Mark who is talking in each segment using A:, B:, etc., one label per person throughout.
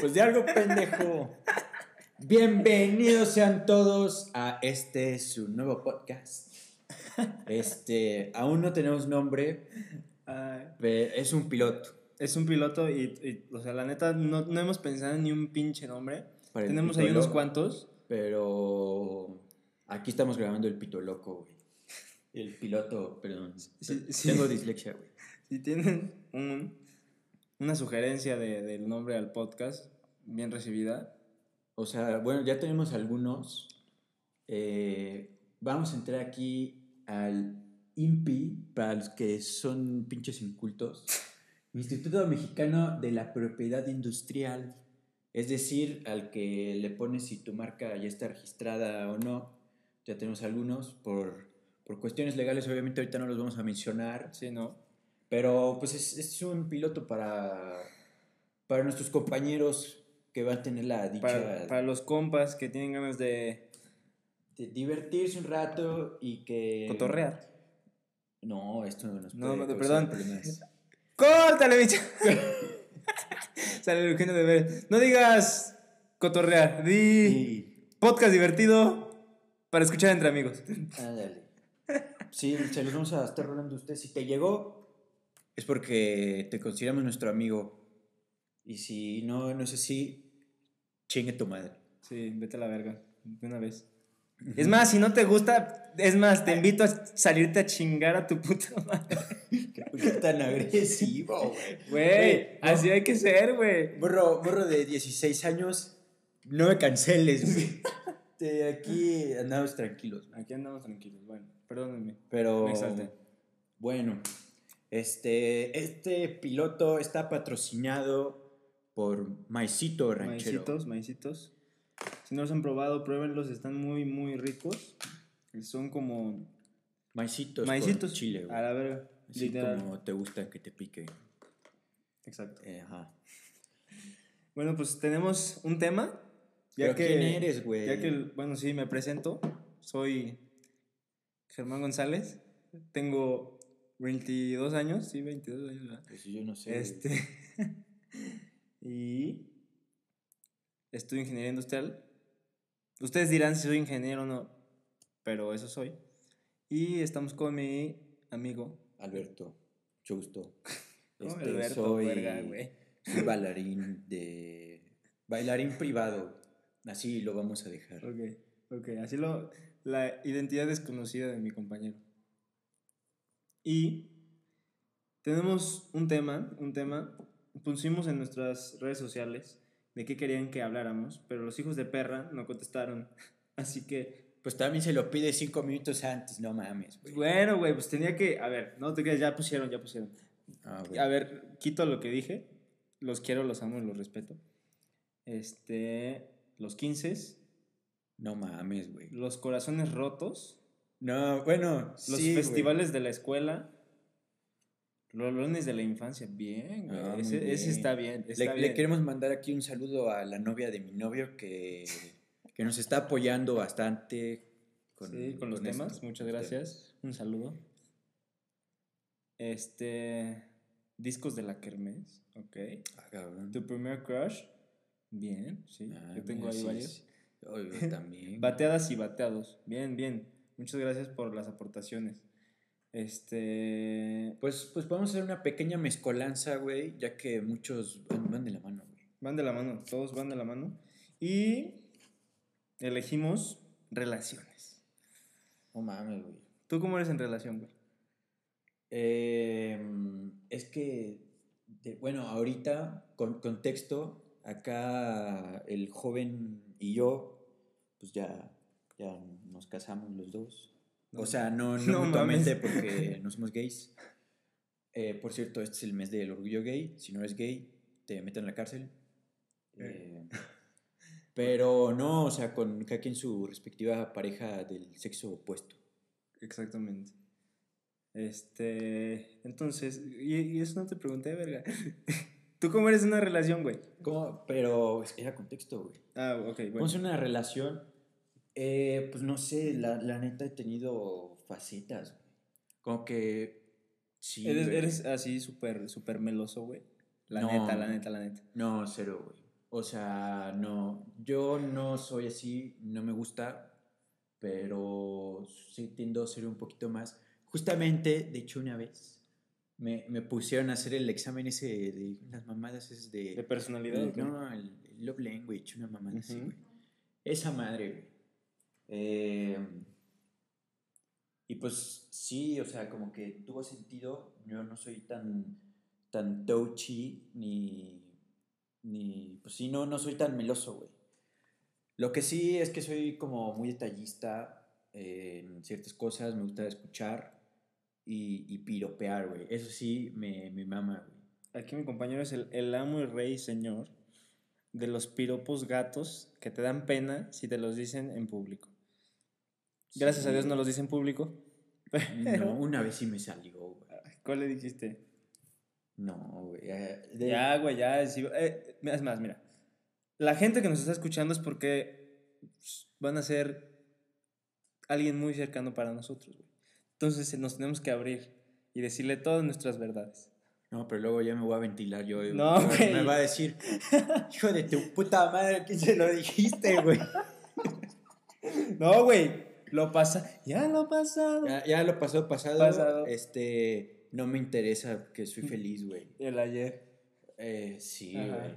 A: Pues de algo pendejo. Bienvenidos sean todos a este su nuevo podcast. Este, aún no tenemos nombre, es un piloto.
B: es un piloto y, y, o sea, la neta, no, no hemos pensado en ni un pinche nombre.
A: para
B: Tenemos ahí unos cuantos.
A: Pero aquí estamos grabando el pito loco, güey. El piloto, perdón.
B: Sí, sí.
A: Tengo dislexia, güey.
B: Si tienen un, una sugerencia de- del nombre al podcast, bien recibida.
A: O sea, bueno, ya tenemos algunos. Eh, vamos a entrar aquí al INPI, para los que son pinches incultos. Instituto Mexicano de la Propiedad Industrial. Es decir, al que le pones si tu marca ya está registrada o no. Ya tenemos algunos. Por, por cuestiones legales, obviamente, ahorita no los vamos a mencionar.
B: Sí, ¿no?
A: Pero pues es, es un piloto para, para nuestros compañeros que van a tener la dicha
B: Para, para los compas que tienen ganas de
A: de divertirse un rato y que...
B: cotorrear.
A: No, esto no nos
B: No,
A: puede
B: no,
A: causar
B: perdón.
A: problemas.
B: ¡Córtale, bicho! Sale el Eugenio de ver. No digas cotorrear, di
A: Sí,
B: podcast divertido para escuchar entre amigos.
A: ándale. Sí, se los vamos a estar rolando a ustedes. Si te llegó, es porque te consideramos nuestro amigo. Y si no, no es así, chingue tu madre.
B: Sí, vete a la verga, de una vez. Es más, si no te gusta, es más, te invito a salirte a chingar a tu puta madre.
A: ¿Por qué tan agresivo, güey?
B: Güey,
A: no.
B: así hay que ser, güey.
A: Morro, morro de 16 años, no me canceles, güey. Aquí andamos tranquilos.
B: Aquí andamos tranquilos, bueno, perdónenme.
A: Pero
B: Me exalté.
A: bueno, este, este piloto está patrocinado por Maicito Ranchero.
B: Maicitos, maicitos. Si no los han probado, pruébenlos, están muy, muy ricos. Son como
A: Maicitos,
B: maicitos
A: con chile, güey.
B: A la verga,
A: Así
B: literal.
A: como te gusta que te pique.
B: Exacto.
A: Eh, ajá.
B: Bueno, pues tenemos un tema.
A: ¿Pero quién eres, güey?
B: Ya que, bueno, sí, me presento. Soy Germán González. Tengo 22 años, sí, 22 años, ¿verdad?
A: Pues yo no sé.
B: Este. y estudio ingeniería industrial. Ustedes dirán si soy ingeniero o no, pero eso soy. Y estamos con mi amigo.
A: Alberto.
B: ¿no?
A: Este,
B: Alberto,
A: soy,
B: verga,
A: soy bailarín de... Bailarín privado. Así lo vamos a dejar.
B: Ok, ok, así lo. La identidad desconocida de mi compañero. Y tenemos un tema, un tema. Pusimos en nuestras redes sociales de qué querían que habláramos, pero los hijos de perra no contestaron. Así que,
A: Pues también se lo pide cinco minutos antes, no mames, güey.
B: bueno, güey, pues tenía que. A ver, no te creas, ya pusieron, ya pusieron.
A: Ah.
B: A ver, quito lo que dije. Los quiero, los amo y los respeto. Este. Los 15,
A: No mames, güey.
B: los corazones rotos.
A: No, bueno,
B: Los
A: sí, güey.
B: festivales de la escuela. Los lunes de la infancia. Bien, güey.
A: Ah,
B: ese, ese está bien.
A: Le,
B: Está
A: le
B: bien.
A: queremos mandar aquí un saludo a la novia de mi novio que, que nos está apoyando bastante con,
B: sí, con los
A: con
B: temas.
A: esto.
B: Muchas
A: Este,
B: gracias. Un saludo. Este. Discos de la Kermés. Ok.
A: ah, cabrón.
B: Tu primer crush. Bien, sí.
A: Ah,
B: Yo tengo
A: mira,
B: ahí
A: sí,
B: varios.
A: sí. También.
B: Bateadas y bateados. Bien, bien. Muchas gracias por las aportaciones. Este.
A: Pues, pues a hacer una pequeña mezcolanza, güey, ya que muchos van, van de la mano, güey.
B: Van de la mano, todos van de la mano. Y elegimos relaciones.
A: No mames, güey.
B: ¿Tú cómo eres en relación, güey?
A: Eh, es que, de- bueno, ahorita, con contexto, acá el joven y yo, pues ya, ya nos casamos los dos. O sea, no, no,
B: No
A: mutuamente
B: mames.
A: porque no somos gays. Eh, por cierto, este es el mes del orgullo gay. Si no eres gay, te meten en la cárcel. Eh, pero no, o sea, con cada quien su respectiva pareja del sexo opuesto.
B: Exactamente. Este. Entonces, y, y eso no te pregunté, verga. ¿Tú cómo eres una relación, güey?
A: ¿Cómo? Pero era contexto, güey.
B: Ah, ok, bueno.
A: ¿Cómo es una relación? Eh, pues no sé, la, la neta he tenido facetas, güey. Como que. Sí.
B: eres,
A: güey.
B: eres así súper, súper meloso, güey. La
A: No.
B: neta, la neta, la neta.
A: No, cero, güey. O sea, no. Yo no soy así, no me gusta, pero sí tiendo a ser un poquito más. Justamente, de hecho, una vez me, me pusieron a hacer el examen ese de las mamadas esas de.
B: ¿De personalidad?
A: el- no, el, el Love Language, una mamada así,
B: Ujú.
A: güey. Esa madre, güey. Eh, y pues sí, o sea, como que tuvo sentido. Yo no soy tan, tan touchy ni, ni. Pues sí, no, no soy tan meloso, güey. Lo que sí es que soy como muy detallista en ciertas cosas. Me gusta escuchar y, y piropear, güey. Eso sí, me, me mama, güey.
B: Aquí mi compañero es el, el amo y rey señor de los piropos gatos que te dan pena si te los dicen en público. Gracias a Dios no los dice en público.
A: No, una vez sí me salió, güey.
B: ¿Cuál le dijiste?
A: No, güey. eh, de-
B: Ya, güey, ya. sí, eh, es más, mira. La gente que nos está escuchando es porque pues, van a ser alguien muy cercano para nosotros, güey. Entonces nos tenemos que abrir y decirle todas nuestras verdades.
A: No, pero luego ya me voy a ventilar yo.
B: No, güey.
A: Me va a decir, hijo de tu puta madre, ¿a quién se lo dijiste, güey?
B: No, güey. Lo pasa. Ya lo pasado.
A: Ya, ya lo pasado, pasado.
B: Pasado.
A: Este, no me interesa que soy feliz, güey.
B: El ayer.
A: Eh, sí, güey.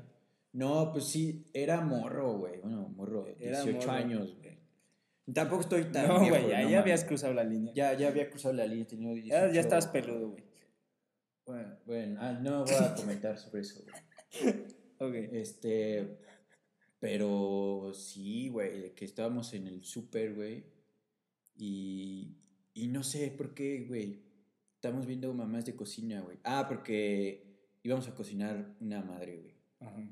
A: No, pues sí, era morro, güey. Bueno, morro,
B: Era
A: 18
B: morro.
A: años, güey. Tampoco estoy tan
B: No, güey, ya,
A: no
B: ya habías cruzado la línea.
A: Ya, ya había cruzado la línea, tenía 18.
B: Ya, ya estabas peludo, güey.
A: Bueno, bueno, ah, no voy a comentar sobre eso, güey.
B: Ok.
A: Este, pero sí, güey, que estábamos en el súper, güey, y, y no sé por qué, güey, estamos viendo mamás de cocina, güey. Ah, porque íbamos a cocinar una madre, güey.
B: Ajá.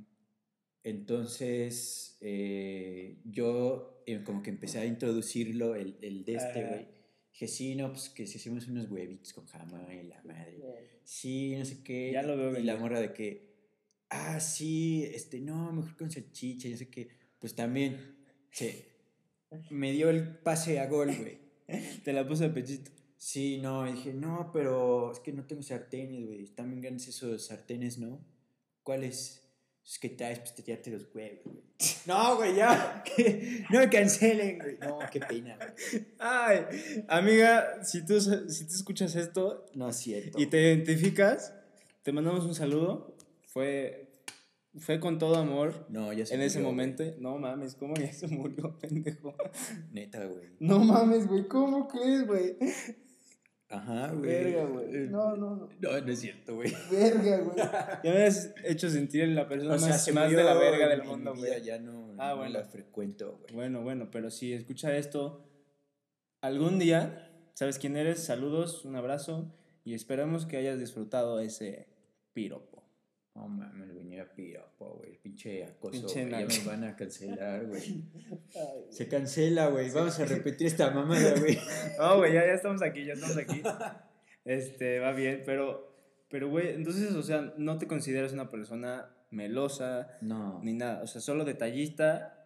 A: Entonces, eh, yo eh, como que empecé a introducirlo, el, el de este,
B: Ajá.
A: güey. Dije, sí, no, pues que si hacemos unos huevitos con jamón y la madre. Sí, no sé qué.
B: Ya lo veo
A: Y la morra de que, ah, sí, este, no, mejor con salchicha, y no sé qué. Pues también, se, me dio el pase a gol, güey.
B: Te la puse de pechito.
A: Sí, no, dije, no, pero es que no tengo sartenes, güey. Están bien grandes esos sartenes, ¿no? ¿Cuáles? Es que traes, pues te tiraste los huevos, güey. No, güey, ya. no me cancelen, güey. No, qué pena, güey.
B: Ay, amiga, si tú, si tú escuchas esto
A: No es cierto.
B: y te identificas, te mandamos un saludo. Fue, fue con todo amor
A: No, ya se
B: en ese
A: güey.
B: momento. No mames, ¿cómo ya se murió, pendejo?
A: Neta, güey.
B: No mames, güey, ¿cómo crees, güey?
A: Ajá, güey.
B: Verga, güey. No, no, no.
A: No, no es cierto, güey.
B: Verga, güey. Ya me has hecho sentir la persona
A: O sea,
B: más,
A: se
B: más de la verga del mundo, güey.
A: Ya no,
B: Ah,
A: no
B: bueno.
A: la frecuento, güey.
B: Bueno, bueno, pero si escucha esto algún día, sabes quién eres, saludos, un abrazo y esperamos que hayas disfrutado ese piropo.
A: No mames, güey, era piropo, güey. Pinche acoso.
B: Pinche
A: Ya me van a cancelar, güey. Se cancela, güey. Vamos a repetir esta mamada, güey.
B: No, güey, ya, ya estamos aquí, ya estamos aquí. Este, va bien, pero, pero, güey, entonces, o sea, no te consideras una persona melosa
A: No.
B: ni nada, o sea, solo detallista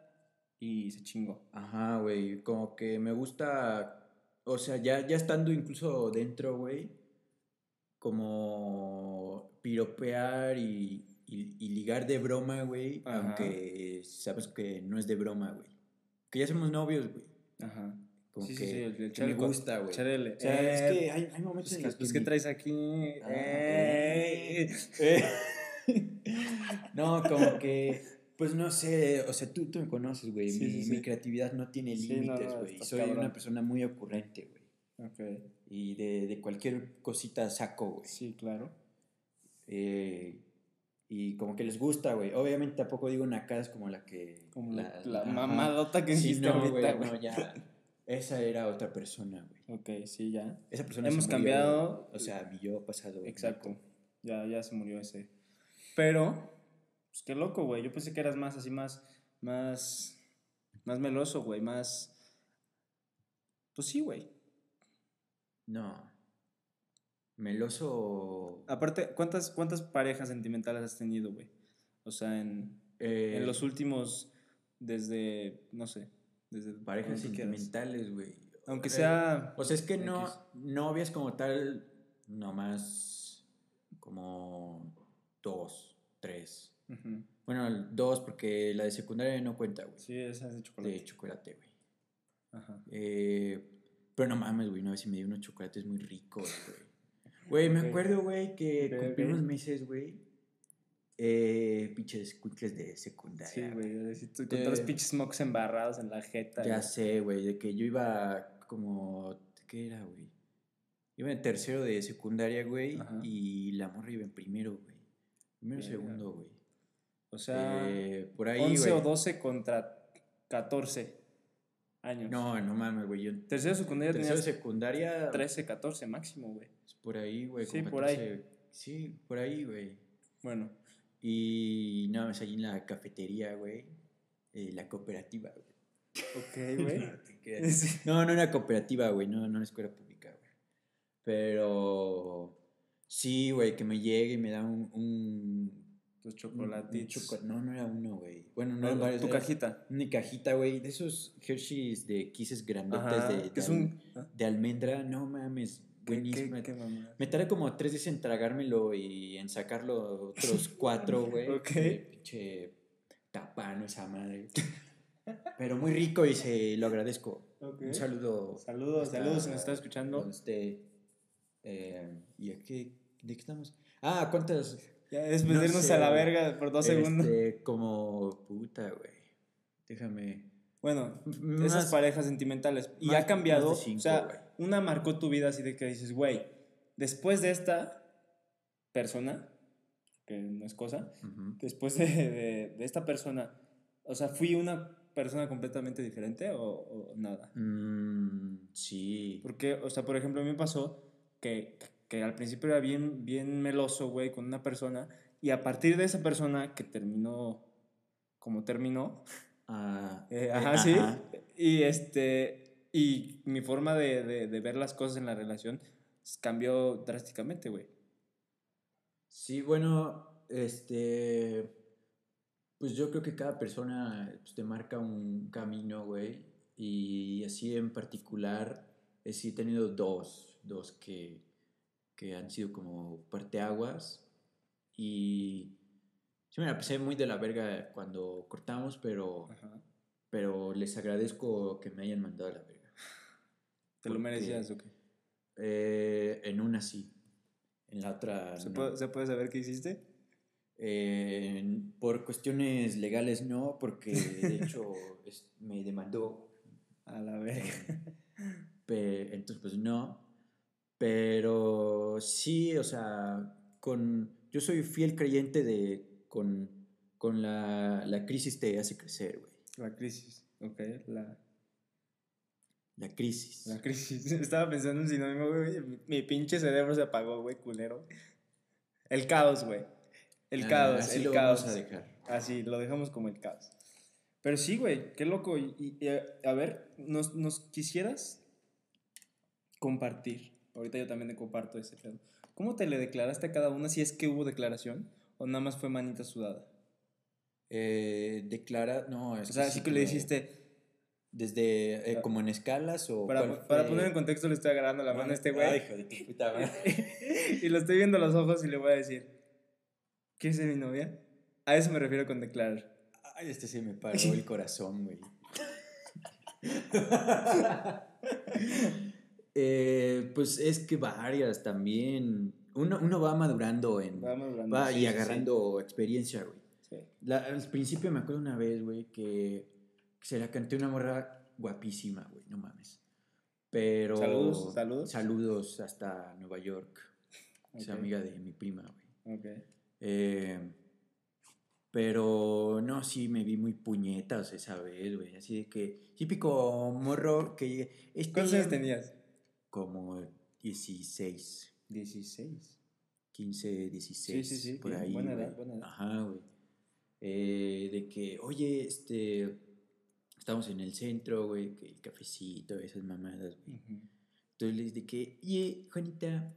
B: y se chingó.
A: Ajá, güey. Como que me gusta. O sea, ya, ya estando incluso dentro, güey. Como piropear y, y, y ligar de broma, güey. Aunque sabes que no es de broma, güey. Que ya somos novios, güey.
B: Ajá.
A: Como
B: Sí, sí,
A: que,
B: sí, el- el
A: que me gusta, güey.
B: Charele.
A: O sea, es
B: Eh,
A: que hay, hay momentos
B: Pues,
A: en
B: que,
A: los que.
B: pues, ¿qué
A: mi-
B: traes aquí?
A: Ah,
B: Eh.
A: eh. no, como que, pues no sé, o sea, tú, tú me conoces, güey.
B: Sí,
A: mi,
B: sí, sí.
A: mi creatividad no tiene
B: Sí, no,
A: límites,
B: no,
A: güey.
B: estás
A: Soy
B: cabrón.
A: una persona muy ocurrente, güey.
B: Ok,
A: Y de, de cualquier cosita saco, güey.
B: sí, claro.
A: Eh, y como que les gusta, güey. Obviamente tampoco digo nacadas como la que...
B: Como la, la mamadota que
A: Sí,
B: hiciste
A: no,
B: ahorita,
A: güey,
B: güey.
A: no, ya. Esa era otra persona, güey.
B: Ok, sí, ya.
A: Esa persona
B: Hemos
A: se murió,
B: cambiado.
A: O sea, mi yo pasado. güey.
B: Exacto. Ya, ya se murió ese. Pero, pues qué loco, güey. Yo pensé que eras más así, más, más, más meloso, güey. Más, pues sí, güey.
A: No. Meloso.
B: Aparte, ¿cuántas, ¿cuántas parejas sentimentales has tenido, güey? O sea, en,
A: eh,
B: en los últimos, desde, no sé, desde...
A: parejas sentimentales, güey.
B: Aunque
A: Eh,
B: sea...
A: O sea, es que no, novias como tal, nomás como dos. tres.
B: Ujú.
A: Bueno, dos, porque la de secundaria no cuenta, güey.
B: Sí, esa es de chocolate.
A: De chocolate, güey.
B: Ajá.
A: Eh, pero no mames, güey, una vez sí me dio unos chocolates muy ricos, güey. Güey, me acuerdo, güey, que
B: Ok,
A: cumplí unos meses, güey. Eh, pinches cuicles de secundaria.
B: Sí, güey. tú- Con todos los pinches mocks embarrados en la jeta.
A: Ya
B: güey.
A: sé, güey, de que yo iba como. ¿Qué era, güey? Iba en tercero de secundaria, güey,
B: Ajá.
A: y la morra iba en primero, güey. Primero,
B: Verga.
A: segundo, güey.
B: O sea,
A: Eh, por ahí,
B: 11
A: güey.
B: o 12 contra 14 años.
A: No, no mames, güey. Yo
B: Tercero de secundaria
A: tercero secundaria.
B: 13, 14 máximo, güey.
A: Por ahí, güey.
B: Sí, por ahí.
A: 14, Sí, por ahí, güey.
B: Bueno,
A: Y nada más allí en la cafetería, güey. eh, la cooperativa, güey.
B: ok, güey.
A: No. No, no era cooperativa, güey. No, no era escuela pública, güey. Pero. Sí, güey, que me llegue y me da un. un Un-
B: chocolatitos.
A: choco- No, no era uno, güey. Bueno, no
B: No,
A: eran varios.
B: tu
A: era
B: cajita.
A: Una cajita, güey. De esos Hershey's de kisses grandotes de,
B: que es
A: de al-
B: un... ¿ah?
A: de almendra. No mames.
B: ¿Qué,
A: Buenísimo. Me tardé como tres días en tragármelo y en sacarlo otros cuatro, güey.
B: Ok.
A: Pinche tapano esa madre. Pero muy rico y se lo agradezco. Un saludo.
B: Saludos, saludos si nos está escuchando.
A: esté. Eh, ¿Y a qué? ¿De qué estamos? Ah, ¿cuántas?
B: Ya es
A: No
B: meternos
A: sé,
B: a la verga por dos
A: Este,
B: segundos.
A: Como puta, güey. Déjame.
B: Bueno,
A: Más-
B: esas parejas sentimentales. Y
A: más-
B: ha cambiado.
A: cinco,
B: o sea, una marcó tu vida así de que dices, güey, después de esta persona, que no es cosa, después de, de- de esta persona, o sea, fui una persona completamente diferente o, o nada.
A: Mm, sí.
B: Porque, o sea, por ejemplo, a mí me pasó que, que al principio era bien, bien meloso, güey, con una persona, y a partir de esa persona que terminó como terminó,
A: Ah,
B: eh,
A: eh,
B: ajá, sí, y este, y mi forma de, de, de ver las cosas en la relación cambió drásticamente, güey.
A: Sí, bueno, este, pues yo creo que cada persona pues, te marca un camino, güey, y así en particular, sí he tenido dos, dos que, que han sido como parteaguas, y sí me la pasé muy de la verga cuando cortamos, pero,
B: Ajá.
A: pero les agradezco que me hayan mandado a la verga.
B: ¿Te lo merecías o qué?
A: Eh, en una sí, en la otra
B: ¿Se,
A: no.
B: puede, ¿Se puede saber qué hiciste?
A: Eh, por cuestiones legales no, porque de hecho es- me demandó.
B: A la verga.
A: pe- entonces, pues no. Pero sí, o sea, con, yo soy fiel creyente de con, con la, la crisis te hace crecer, güey.
B: La crisis, ok, la,
A: La crisis.
B: la crisis. Estaba pensando en sinónimo, güey. Mi, pinche cerebro se apagó, güey, culero. El caos, güey. El
A: Ah,
B: caos,
A: así
B: el
A: lo
B: caos.
A: vamos a dejar.
B: Así, lo dejamos como el caos. Pero sí, güey, qué loco. Y, y- a, a ver, ¿nos, ¿nos quisieras compartir? Ahorita yo también te comparto ese pedo. ¿Cómo te le declaraste a cada una si es que hubo declaración o nada más fue manita sudada?
A: Eh, declara, no, es
B: O sea,
A: que
B: así
A: sí
B: que le dijiste,
A: Desde, eh, como en escalas o...
B: para, para poner en contexto, le estoy agarrando la mano a este
A: Ay,
B: güey.
A: hijo de tu puta madre.
B: y lo estoy viendo a los ojos y le voy a decir, ¿quieres ser mi novia? A eso me refiero con declarar.
A: Ay, este se me paró el corazón, güey. Eh, pues es que varias también. Uno, uno va madurando en.
B: Va madurando,
A: va
B: sí,
A: y
B: sí,
A: agarrando experiencia, güey.
B: Sí.
A: La- al principio me acuerdo una vez, güey, que, se la canté una morra guapísima, güey, no mames. Pero.
B: Saludos, saludos.
A: Saludos hasta Nueva York. Es
B: Ok.
A: amiga de mi prima, güey.
B: Ok.
A: Eh, pero no, sí me vi muy puñetas esa vez, güey. Así de que, típico morro que. este,
B: ¿Cuántos años tenías?
A: Como 16,
B: 16.
A: 15, 16.
B: Sí, sí, sí,
A: Por ahí.
B: buena edad, buena edad.
A: Ajá, güey. Eh, de que, oye, este. Estamos en el centro, güey, el cafecito, esas mamadas, güey. Entonces les dije, oye, Juanita.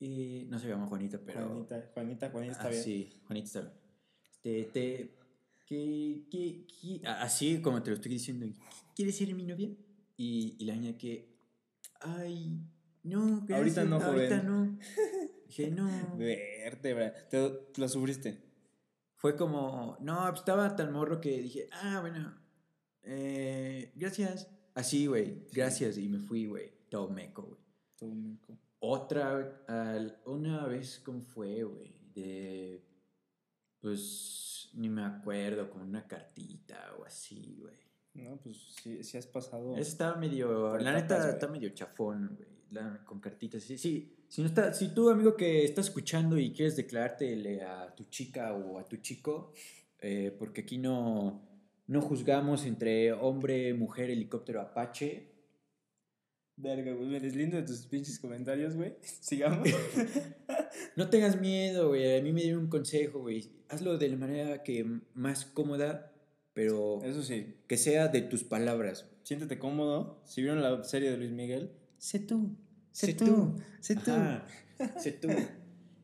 A: eh, no se llama Juanita, pero.
B: Juanita, Juanita, Juanita está
A: Ah,
B: bien.
A: Sí, Juanita está bien. Este, te, que, que, que- así como te lo estoy diciendo, ¿quieres ser mi novia? Y, y la niña que, ay, no, gracias,
B: Ahorita no,
A: ahorita
B: joven.
A: no. Dije, no.
B: Vértebra. ¿Te, ¿Lo sufriste?
A: fue como, no, pues estaba tan morro que dije, ah, bueno, eh, gracias. Así, güey, gracias. Y me fui, güey, todo meco, güey.
B: Todo meco.
A: Otra, al- una vez, ¿cómo fue, güey? De, pues, ni me acuerdo, con una cartita o así, güey.
B: No, pues sí, sí has pasado.
A: Está medio, la neta está medio chafón, güey, con cartitas. Sí, sí, si, no está, si tú, amigo, que estás escuchando y quieres declarártele a tu chica o a tu chico, eh, porque aquí no, no juzgamos entre hombre, mujer, helicóptero, apache.
B: Verga, güey, me deslindo de tus pinches comentarios, güey. Sigamos.
A: No tengas miedo, güey. A mí me dieron un consejo, güey. Hazlo de la manera que más cómoda, pero
B: Eso sí,
A: que sea de tus palabras.
B: siéntete cómodo. Si vieron la serie de Luis Miguel, sé tú, sé,
A: Sé
B: tú,
A: tú.
B: sé tú.
A: Ajá, sé tú.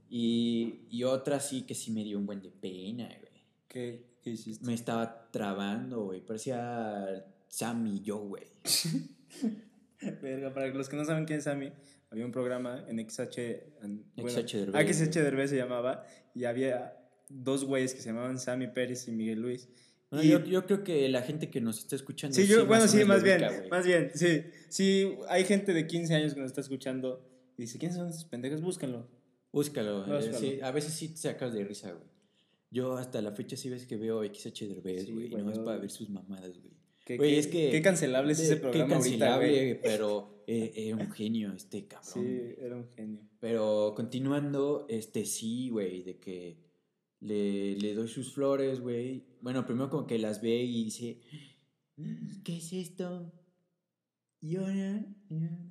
A: Y, y otra sí que sí me dio un buen de pena, güey.
B: ¿Qué, qué hiciste?
A: Me estaba trabando, güey. Parecía Sammy yo, güey.
B: Verga, para los que no saben quién es Sammy, había un programa en XH. en- bueno,
A: XH Derbez,
B: XH
A: güey.
B: Derbez se llamaba. Y había dos güeyes que se llamaban Sammy Pérez y Miguel Luis.
A: Bueno,
B: Y-
A: yo, yo creo que la gente que nos está escuchando.
B: Sí, yo, bueno,
A: o
B: sí, más bien, más bien, sí. Sí, hay gente de 15 años que nos está escuchando y dice, ¿quiénes son esos pendejos? Búsquenlo.
A: Búscalo, eh,
B: Búscalo.
A: sí, a veces sí te sacas de risa, güey. Yo hasta la fecha sí ves que veo XH Derbez,
B: Sí,
A: güey,
B: güey,
A: no es para ver sus mamadas, güey.
B: Qué,
A: Güey, es que-
B: qué cancelable es ese programa
A: Qué
B: ahorita,
A: cancelable,
B: güey.
A: pero eh, era un genio este cabrón.
B: Sí, era un genio.
A: Pero continuando, este sí, güey, de que le, le doy sus flores, güey. Bueno, primero como que las ve y dice, ¿qué es esto? Y ahora,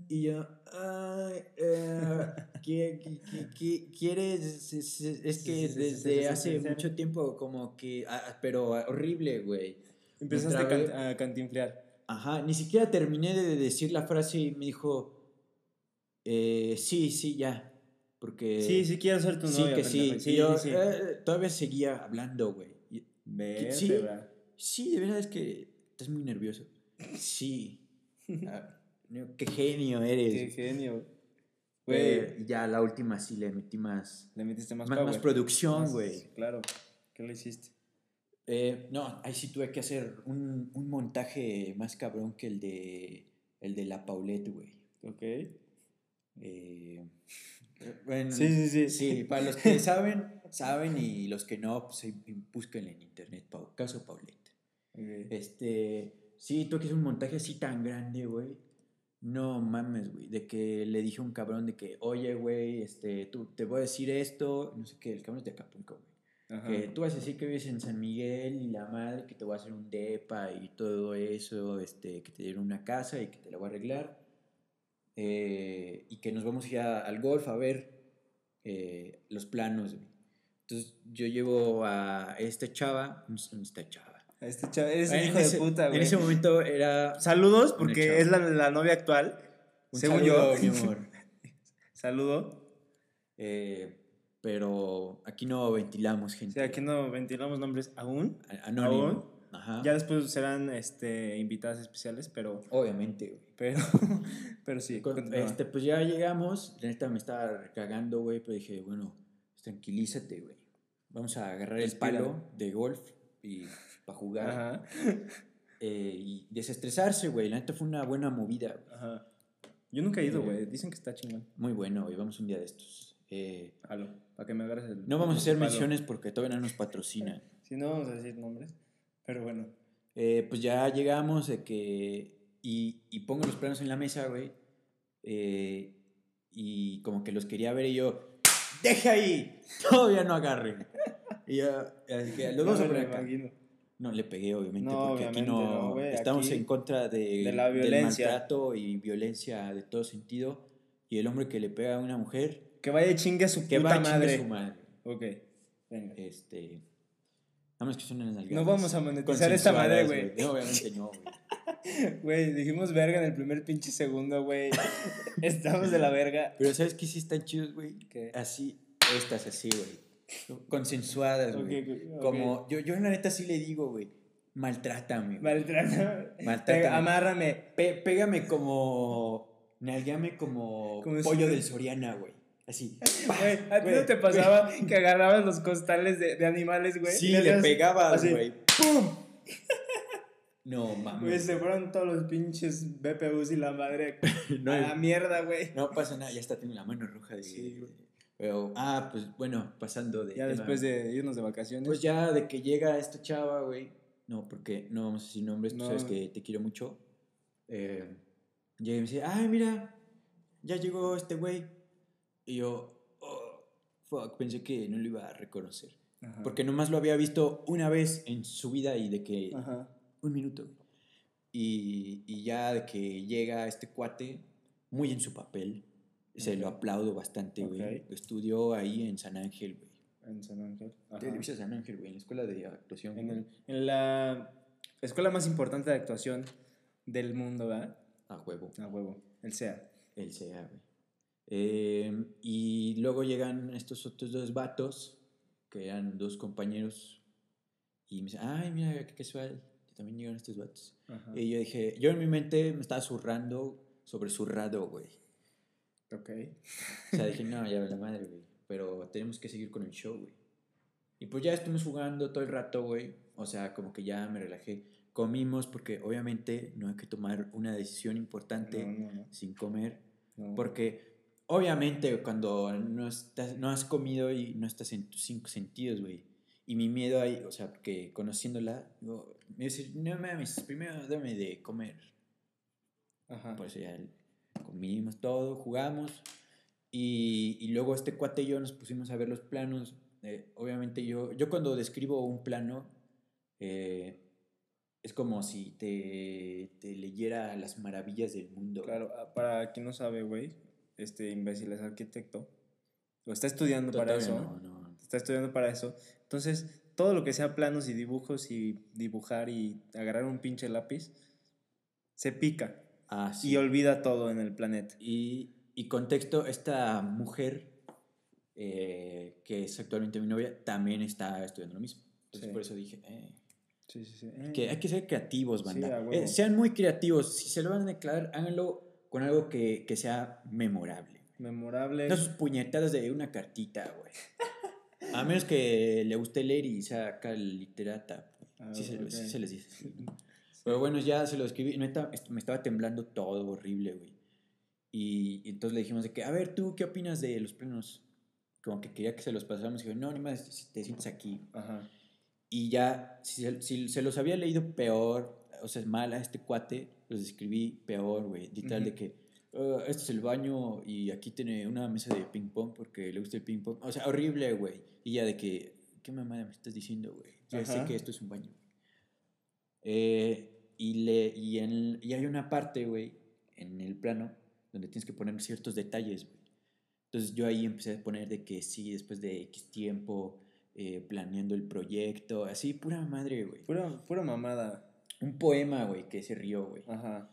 A: y yo, ay, eh, ¿qué, qué- qué- quieres? Es, que
B: sí, sí, sí,
A: desde
B: sí,
A: hace mucho tiempo como que, ah, ah, pero horrible, güey.
B: Empezaste a, can- a cantinflear.
A: Ajá, ni siquiera terminé de decir la frase y me dijo, eh, sí, sí, ya. Porque...
B: sí, sí quiero ser tu
A: Sí,
B: novia.
A: que sí. Y
B: Sí,
A: yo eh, todavía seguía hablando, güey. Y- sí.
B: Vértebra.
A: Sí, de verdad es que estás muy nervioso. Sí. Ah, qué genio eres.
B: Qué genio. Güey,
A: ya la última sí le metí más,
B: le metiste más
A: más,
B: power.
A: más producción, güey.
B: Claro. ¿Qué le hiciste?
A: Eh, no, ahí sí tuve que hacer un, un montaje más cabrón que el de, el de la Paulette, güey.
B: Ok.
A: Eh, bueno,
B: Sí, sí, sí.
A: Sí, para los que saben, saben y los que no, pues búsquenle en internet, caso Paulette.
B: Ok.
A: Este, sí, tú que es un montaje así tan grande, güey. No mames, güey, de que le dije a un cabrón de que, oye, güey, este, tú, te voy a decir esto, no sé qué, el cabrón es de Acapulco, güey.
B: Ajá.
A: Que tú vas a decir que vives en San Miguel y la madre que te voy a hacer un depa y todo eso, este, que te dieron una casa y que te la voy a arreglar. Eh, y que nos vamos a ir a- al golf a ver eh, los planos, güey. Entonces yo llevo a esta chava, está chava.
B: Este chaval, eres un hijo
A: ese-
B: de puta, güey.
A: En ese momento era...
B: Saludos, porque
A: chava.
B: es la, la novia actual.
A: Un
B: según
A: saludo,
B: yo.
A: mi amor.
B: Saludo.
A: Eh, pero aquí no ventilamos
B: O
A: gente.
B: sea, aquí no ventilamos nombres aún.
A: A- Anónimo. Ajá.
B: Ya después serán este, invitadas especiales, pero,
A: Obviamente, güey.
B: pero, pero sí.
A: Con- este, pues ya llegamos, la neta me estaba cagando, güey, pero dije, bueno, tranquilízate, güey. Vamos a agarrar el palo de golf y para jugar
B: Ajá,
A: eh, y desestresarse, güey. La neta fue una buena movida, güey.
B: ajá. Yo nunca he ido,
A: Eh,
B: güey. Dicen que está chingón.
A: Muy bueno, güey. Vamos un día de estos. Eh,
B: Halo, para que me agarres el.
A: no vamos a hacer menciones porque todavía no nos patrocinan.
B: Sí, no vamos a decir nombres. Pero bueno.
A: Eh, pues ya llegamos de que. Y, y pongo los planos en la mesa, güey. eh, y como que los quería ver y yo. ¡Deja ahí! Todavía no agarren. Y yo. así que los a
B: No imagino.
A: No le pegué, obviamente,
B: No,
A: porque aquí
B: obviamente
A: no.
B: no, güey,
A: estamos
B: aquí-
A: en contra de,
B: de la
A: del
B: violencia.
A: maltrato y violencia de todo sentido. Y el hombre que le pega a una mujer,
B: Que vaya chingue a su
A: que
B: puta
A: va a chingar
B: madre.
A: su madre.
B: Ok, venga.
A: Este. Nada más que son en las
B: No vamos a monetizar esta madre, güey.
A: No, obviamente no, güey.
B: Güey, dijimos verga en el primer pinche segundo, güey. Estamos de la verga.
A: Pero ¿sabes qué sí están chidos, güey? Así, estas así, güey. Consensuadas, güey. Como, yo, yo la neta sí le digo, güey, maltrátame.
B: Maltrata.
A: Maltrátame.
B: Amárrame.
A: Pégame como, nalgame como,
B: Como
A: pollo
B: si-
A: del Soriana, güey. Así.
B: Güey, ¿a ti no te pasaba que agarrabas los costales de, de animales, güey?
A: Sí, le
B: hacías
A: pegabas, güey.
B: ¡Pum!
A: No, mames.
B: Güey, se fueron todos los pinches BPUs y la madre
A: no,
B: a la mierda, güey.
A: no pasa nada, ya está teniendo la mano roja de.
B: Sí, güey.
A: Pero, ah, pues bueno, pasando de.
B: Ya
A: tema.
B: después de irnos de vacaciones.
A: Pues ya de que llega esta chava, güey. No, porque no vamos a decir nombres, tú
B: No.
A: sabes que te quiero mucho. Eh, llega y me dice, ay, mira, ya llegó este güey. Y yo, oh, fuck, pensé que no lo iba a reconocer.
B: Ajá.
A: Porque nomás lo había visto una vez en su vida y de que.
B: Ajá.
A: Un minuto. Y, y ya de que llega este cuate, muy en su papel. Se lo aplaudo bastante, güey. Estudió ahí en San Ángel, güey.
B: En San Ángel.
A: Televisa San Ángel, güey, en la escuela de actuación.
B: En, el- en la escuela más importante de actuación del mundo, ¿verdad?
A: A huevo.
B: A huevo. El SEA.
A: El sea, güey. Eh, y luego llegan estos otros dos vatos, que eran dos compañeros, y me dicen, ay, mira, qué casual, también llegan estos vatos.
B: Ajá.
A: Y yo dije, yo en mi mente me estaba zurrando sobre zurrado, güey.
B: Ok.
A: O sea, dije, no, ya la madre, güey. Pero tenemos que seguir con el show, güey. Y pues ya estuvimos jugando todo el rato, güey. O sea, como que ya me relajé. Comimos porque obviamente no hay que tomar una decisión importante
B: No, no, no.
A: sin comer. Porque obviamente cuando no, estás, no has comido y no estás en tus cinco sentidos, güey. Y mi miedo ahí, o sea, que conociéndola, digo, me dice, no mames, primero dame de comer.
B: Ajá.
A: Por eso ya comimos todo, jugamos. Y, y luego este cuate y yo nos pusimos a ver los planos. Eh, obviamente yo, yo cuando describo un plano, eh, es como si te, te leyera las maravillas del mundo.
B: Claro, ah, para quien no sabe, güey, este imbécil es arquitecto. O está estudiando para eso.
A: no, no.
B: Está estudiando para eso. Entonces, todo lo que sea planos y dibujos y dibujar y agarrar un pinche lápiz, se pica
A: Ah, sí.
B: y olvida todo en el planeta.
A: Y, y contexto, esta mujer, eh, que es actualmente mi novia, también está estudiando lo mismo. Entonces
B: Sí.
A: por eso dije, eh,
B: Sí, sí, sí.
A: que hay que ser creativos, banda. Eh, sean muy creativos. Si se lo van a declarar, háganlo con algo que, que sea memorable.
B: Memorable.
A: No sus puñetadas de una cartita, güey. A menos que le guste leer y sea acá literata.
B: Ah,
A: sí, se, sí se les dice. Pero bueno, ya se lo escribí. Neta, est- me estaba temblando todo horrible, güey. Y, y entonces le dijimos de que, a ver, ¿tú qué opinas de los planos? Como que quería que se los pasáramos. Y dijo, no, ni más, te sientes aquí.
B: Ajá.
A: Y ya, si, si se los había leído peor, o sea, mal a este cuate, los escribí peor, güey. Literal, de
B: Ujú.
A: que "Ah, este es el baño y aquí tiene una mesa de ping pong porque le gusta el ping pong. O sea, horrible, güey. Y ya de que, ¿qué mamada me estás diciendo, güey? Ya sé que esto es un baño. Eh, y, le, y, en- y hay una parte, güey, en el plano donde tienes que poner ciertos detalles, güey. Entonces yo ahí empecé a poner de que sí, después de X tiempo, eh, planeando el proyecto, así, pura madre, güey.
B: Pura, pura mamada.
A: Un poema, güey, que se rió, güey.
B: Ajá.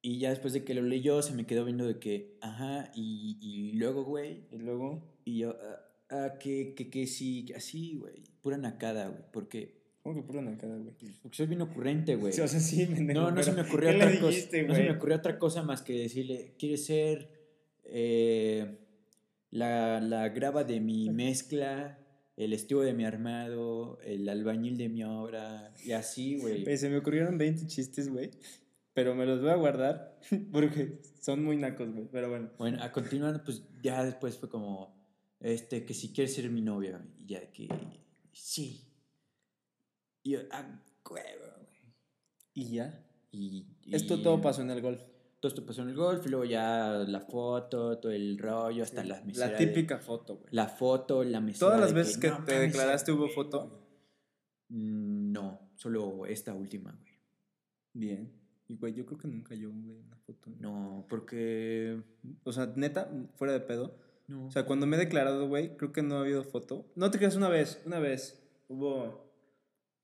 A: Y ya después de que lo leyó, se me quedó viendo de que, ajá, y, y luego, güey,
B: Y luego,
A: y yo, ah, ah, que, que, que sí, que así, güey, pura nacada, güey, porque,
B: ¿cómo que pura nacada, güey?
A: porque soy bien ocurrente, güey.
B: Sí, o sea, sí, pendejo,
A: No, no se me ocurrió
B: ¿qué le
A: otra cosa. No se me ocurrió otra cosa más que decirle, ¿quieres ser eh, la, la grava de mi mezcla, el estuvo de mi armado, el albañil de mi obra, y así, güey.
B: Se me ocurrieron 20 chistes, güey. Pero me los voy a guardar porque son muy nacos, güey. Pero bueno.
A: Bueno, a continuar, pues ya después fue como, este, que si quieres ser mi novia, y ya que, sí. Y yo, ah, güey.
B: Y ya.
A: Y,
B: Esto todo pasó en el golf.
A: Todo esto pasó en el golf, y luego ya la foto, todo el rollo, hasta las meseras.
B: La
A: de-
B: típica foto, güey.
A: La foto, la mesera.
B: Todas las veces que
A: "No
B: te declaraste hubo
A: güey".
B: foto.
A: Mm, No, solo esta última, güey.
B: Bien. Y, güey, yo creo que nunca yo, güey, una foto.
A: No, porque.
B: O sea, neta, fuera de pedo.
A: No.
B: O sea, cuando me he declarado, güey, creo que no ha habido foto. No te creas una vez, una vez. Hubo.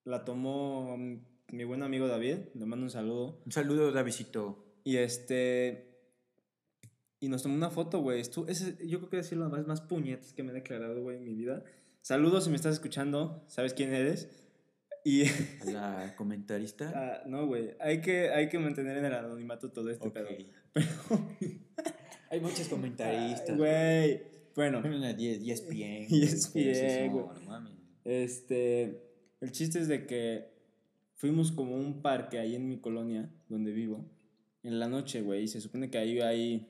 B: La tomó mi buen amigo David. Le mando un saludo.
A: un saludo, Davidito.
B: Y este. Y nos tomó una foto, güey. Yo creo que es lo más, más puñetas que me he declarado, güey, en mi vida. Saludos si me estás escuchando. ¿Sabes quién eres? Y.
A: A la comentarista.
B: ah, no, güey. Hay que, hay que mantener en el anonimato todo este pedo. Pero.
A: Hay muchos comentaristas.
B: Güey. Bueno,
A: 10, 10 bien.
B: ESPN, güey. este. El chiste es de que fuimos como a un parque ahí en mi colonia, donde vivo, en la noche, güey. Y se supone que ahí hay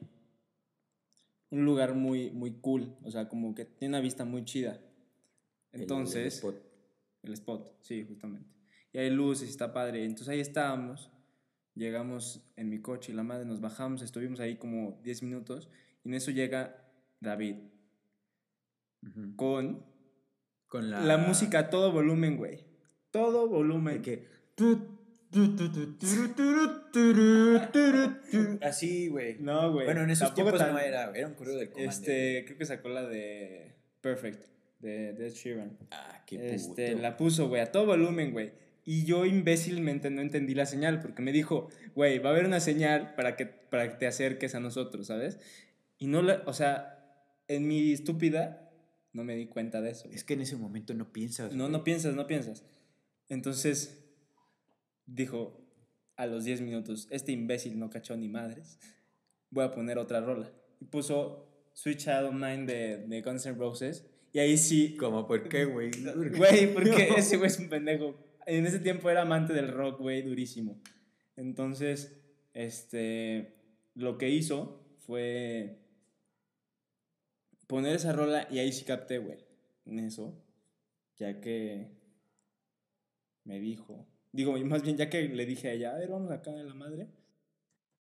B: un lugar muy, muy cool. O sea, como que tiene una vista muy chida. Entonces. El spot, sí, justamente. Y hay luces y está padre. Entonces ahí estábamos. Llegamos en mi coche y la madre nos bajamos. Estuvimos ahí como 10 minutos. Y en eso llega David. Con
A: Con la,
B: la, música a todo volumen, güey. Todo volumen.
A: que. Así, güey.
B: No, güey.
A: Bueno, en esos
B: Tampoco
A: tiempos
B: tan-
A: no era, era un correo del comando.
B: Este, creo que sacó la de Perfect, de Dead Sheeran.
A: Ah, qué puto.
B: Este, la puso, güey, a todo volumen, güey. Y yo imbécilmente no entendí la señal porque me dijo, güey, va a haber una señal para que, para que te acerques a nosotros, ¿sabes? Y no la, o sea, en mi estúpida no me di cuenta de eso.
A: Es que en ese momento no piensas.
B: No, no piensas, no piensas. Entonces dijo a los 10 minutos, este imbécil no cachó ni madres, voy a poner otra rola. Y puso Sweet Child of Mine de, de Guns N' Roses. Y ahí sí,
A: ¿Cómo? ¿Por qué, güey?
B: güey, porque
A: No.
B: ese güey es un pendejo. En ese tiempo era amante del rock, güey, durísimo. Entonces, este, lo que hizo fue poner esa rola y ahí sí capté, güey, en eso, ya que me dijo, digo, más bien ya que le dije a ella, a ver, vamos acá de la madre.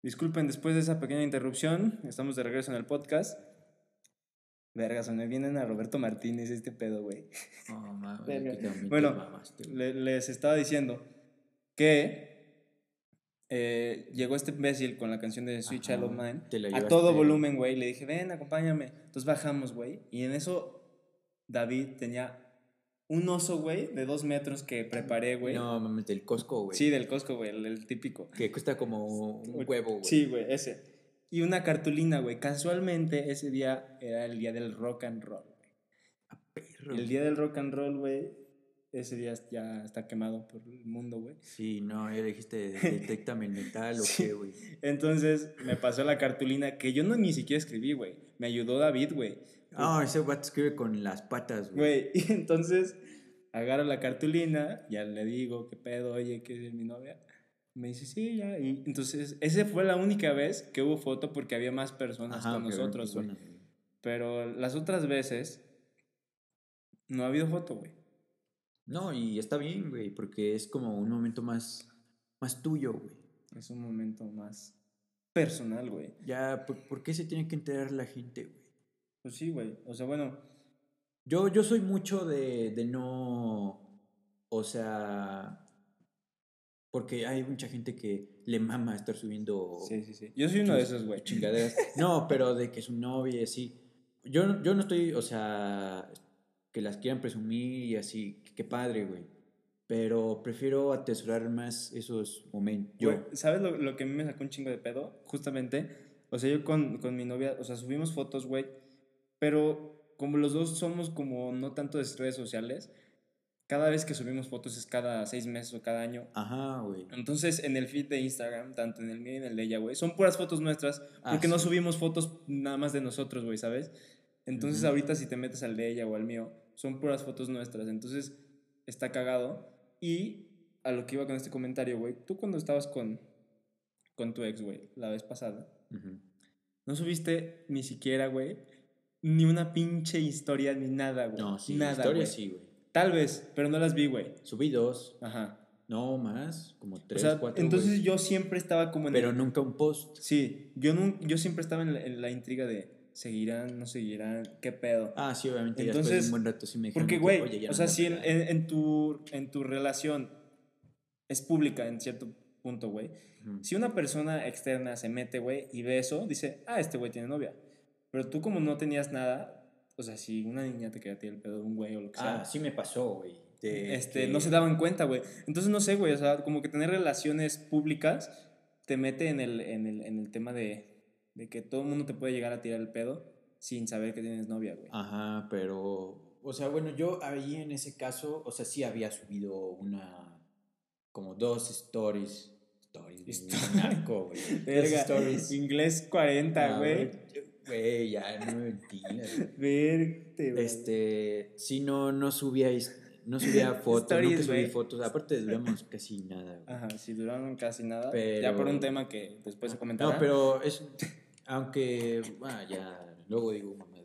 B: Disculpen, después de esa pequeña interrupción, estamos de regreso en el podcast. Verga, me vienen a Roberto Martínez este pedo, güey.
A: Te
B: Bueno,
A: mamaste.
B: Le- les estaba diciendo que eh, llegó este imbécil con la canción de Sweet Child of Mine a todo volumen, güey. Le dije, ven, acompáñame. Entonces bajamos, güey. Y en eso David tenía un oso, güey, de dos metros que preparé, güey.
A: No, mames, del Costco, güey.
B: sí, del Costco, güey, el, el típico.
A: Que cuesta como un huevo, güey.
B: Sí, güey, ese. Y una cartulina, güey. Casualmente ese día era el día del rock and roll. güey.
A: A perro.
B: El día del rock and roll, güey. Ese día ya está quemado por el mundo, güey.
A: Sí, no, ya dijiste, detéctame el metal o
B: Sí.
A: qué, güey.
B: Entonces me pasó la cartulina que yo no ni siquiera escribí, güey. Me ayudó David, güey.
A: Ah, ese vato escribe con las patas, güey.
B: Güey, y entonces agarro la cartulina, ya le digo, ¿qué pedo? Oye, ¿qué es mi novia? Me dice, sí, ya. Y entonces, esa fue la única vez que hubo foto porque había más personas
A: Ajá,
B: con
A: que eran
B: nosotros, güey. Pero las otras veces no ha habido foto, güey.
A: No, y está bien, güey, porque es como un momento más, más tuyo, güey.
B: Es un momento más personal, güey.
A: Ya, ¿por, por qué se tiene que enterar la gente, güey?
B: Pues sí, güey. O sea, bueno,
A: Yo, yo soy mucho de, de no, o sea, porque hay mucha gente que le mama estar subiendo
B: sí, sí, sí. Yo soy uno de esos, güey.
A: chingaderas. No, pero de que su novia y así. Yo, no- yo no estoy, o sea, que las quieran presumir y así, qué padre, güey. Pero prefiero atesorar más esos momentos. Yo,
B: ¿Sabes lo, lo que a mí me sacó un chingo de pedo? Justamente, o sea, yo con, con mi novia, o sea, subimos fotos, güey, pero como los dos somos como no tanto de redes sociales, cada vez que subimos fotos es cada seis meses o cada año.
A: ajá, güey.
B: Entonces, en el feed de Instagram, tanto en el mío y en el de ella, güey, son puras fotos nuestras,
A: Ah,
B: porque no
A: sí.
B: subimos fotos nada más de nosotros, güey, ¿sabes? Entonces,
A: Ujú.
B: ahorita si te metes al de ella o al mío, son puras fotos nuestras. Entonces, está cagado. Y a lo que iba con este comentario, güey, tú cuando estabas con, con tu ex, güey, la vez pasada,
A: Ujú.
B: no subiste ni siquiera, güey, ni una pinche historia ni nada, güey.
A: No, sí,
B: nada,
A: historia
B: güey.
A: sí, güey.
B: Tal vez, pero no las vi, güey.
A: Subí dos,
B: Ajá.
A: no más, como tres,
B: o sea,
A: cuatro.
B: entonces
A: güey.
B: yo siempre estaba como en
A: Pero
B: el-
A: nunca un post.
B: Sí, yo, nun- yo siempre estaba en la, en la intriga de seguirán, no seguirán, qué pedo.
A: Ah, sí, obviamente. ya después de
B: Entonces,
A: un buen rato sí me
B: Porque,
A: que,
B: güey,
A: "Oye, ya
B: o sea, si en,
A: pelas".
B: en- en tu, en tu relación es pública en cierto punto, güey, si una persona externa se mete, güey, y ve eso, dice, ah, este güey tiene novia. Pero tú como no tenías nada, o sea, si una niña te quería tirar el pedo de un güey o lo que sea,
A: Ah, sí me pasó, güey.
B: este,
A: que-
B: no se daban cuenta, güey. Entonces, no sé, güey, o sea, como que tener relaciones públicas te mete en el, en el, en el tema de, de que todo el mundo te puede llegar a tirar el pedo sin saber que tienes novia, güey.
A: Ajá, pero. O sea, bueno, yo ahí en ese caso, o sea, sí había subido una. Como dos stories. Stories, narco, güey. Stories.
B: Inglés 40,
A: Ah,
B: güey.
A: Güey, ya, no me mentiras.
B: Verte, güey.
A: Este, sí, no, no subía, no subía fotos,
B: Stories,
A: nunca subí fotos. Aparte, duramos casi nada, güey.
B: Ajá, sí, duraron casi nada.
A: Pero-
B: Ya por un tema que después se comentará.
A: No, pero es. Aunque. Bueno, ya. Luego digo güey.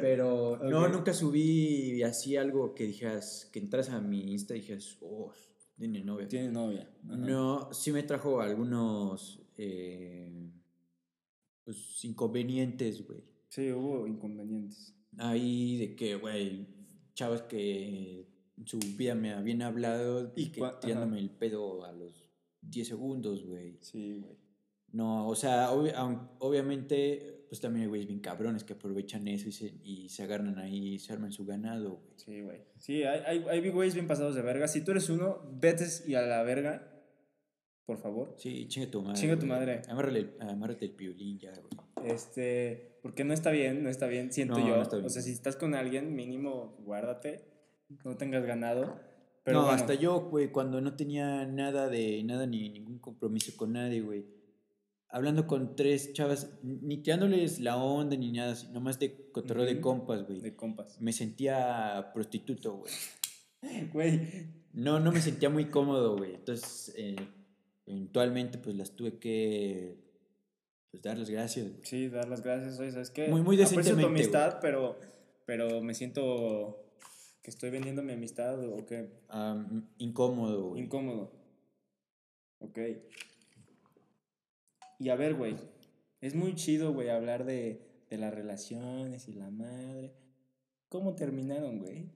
A: Pero. No, nunca subí así algo que dijeras. Que entras a mi Insta y dijeras. Oh, tiene novia.
B: Tiene novia. Ajá.
A: No, sí me trajo algunos. eh, pues inconvenientes, güey.
B: Sí, hubo inconvenientes.
A: Ahí de que, güey. Chavas que en su vida me habían hablado y que tirándome el pedo a los 10 segundos, güey.
B: Sí, güey.
A: No, o sea, aun- obviamente, pues también hay güeyes bien cabrones que aprovechan eso y se, y se agarran ahí y se arman su ganado, güey.
B: Sí, güey. Sí, hay, hay, hay güeyes bien pasados de verga. Si tú eres uno, vete y a la verga. Por favor.
A: Sí, chinga tu madre.
B: Chinga tu madre.
A: Amárrale amárrate el piolín ya, güey.
B: Este, porque no está bien, no está bien, siento
A: No,
B: yo.
A: no está bien.
B: O sea, si estás con alguien, mínimo guárdate, no tengas ganado. Pero
A: no,
B: bueno,
A: hasta yo, güey, cuando no tenía nada de nada ni ningún compromiso con nadie, güey. Hablando con tres chavas, ni tirándoles la onda ni nada, nomás de cotorreo de compas, güey.
B: de compas.
A: Me sentía prostituto, güey.
B: Güey,
A: No, no me sentía muy cómodo, güey. Entonces, eh, eventualmente, pues las tuve que pues, dar las gracias, güey.
B: sí, dar las gracias, oye, ¿sabes qué?
A: Muy- muy
B: Aprecio tu
A: decentemente,
B: amistad, pero, pero me siento que estoy vendiendo mi amistad o que
A: Ah, incómodo, güey.
B: incómodo. Ok. Y a ver, güey, es muy chido, güey, hablar de, de las relaciones y la madre. ¿Cómo terminaron, güey?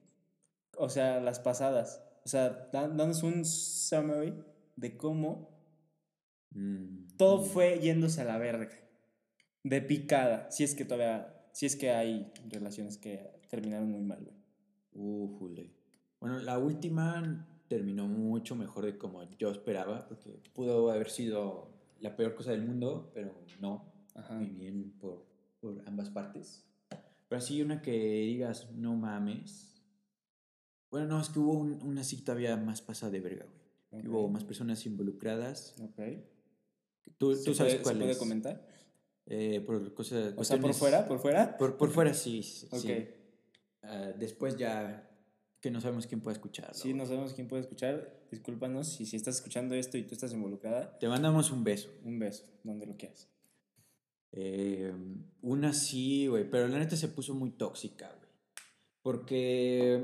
B: O sea, las pasadas. O sea, danos un summary de cómo
A: Mm,
B: todo
A: mm.
B: fue yéndose a la verga. De picada. Si es que todavía. Si es que hay relaciones que terminaron muy mal, güey.
A: Újule. Bueno, la última terminó mucho mejor de como yo esperaba, porque pudo haber sido la peor cosa del mundo, pero no.
B: Ajá.
A: Muy bien por, por ambas partes. Pero así una que digas, no mames. Bueno, no, es que hubo un- una sí todavía más pasada de verga, güey. que Hubo más personas involucradas.
B: Ok.
A: Tú,
B: ¿Se
A: tú sabes
B: puede-
A: cuál
B: ¿Se puede
A: es.
B: comentar?
A: Eh, por cosas.
B: O sea, por fuera, por fuera.
A: Por, por fuera sí. sí,
B: Ok.
A: sí. Ah, después ya que no sabemos quién puede escucharlo.
B: Sí, no sabemos quién puede escuchar. Discúlpanos. Y si estás escuchando esto y tú estás involucrada,
A: Te mandamos un beso.
B: un beso, donde lo quieras.
A: Eh, una sí, güey, pero la neta se puso muy tóxica, güey. Porque,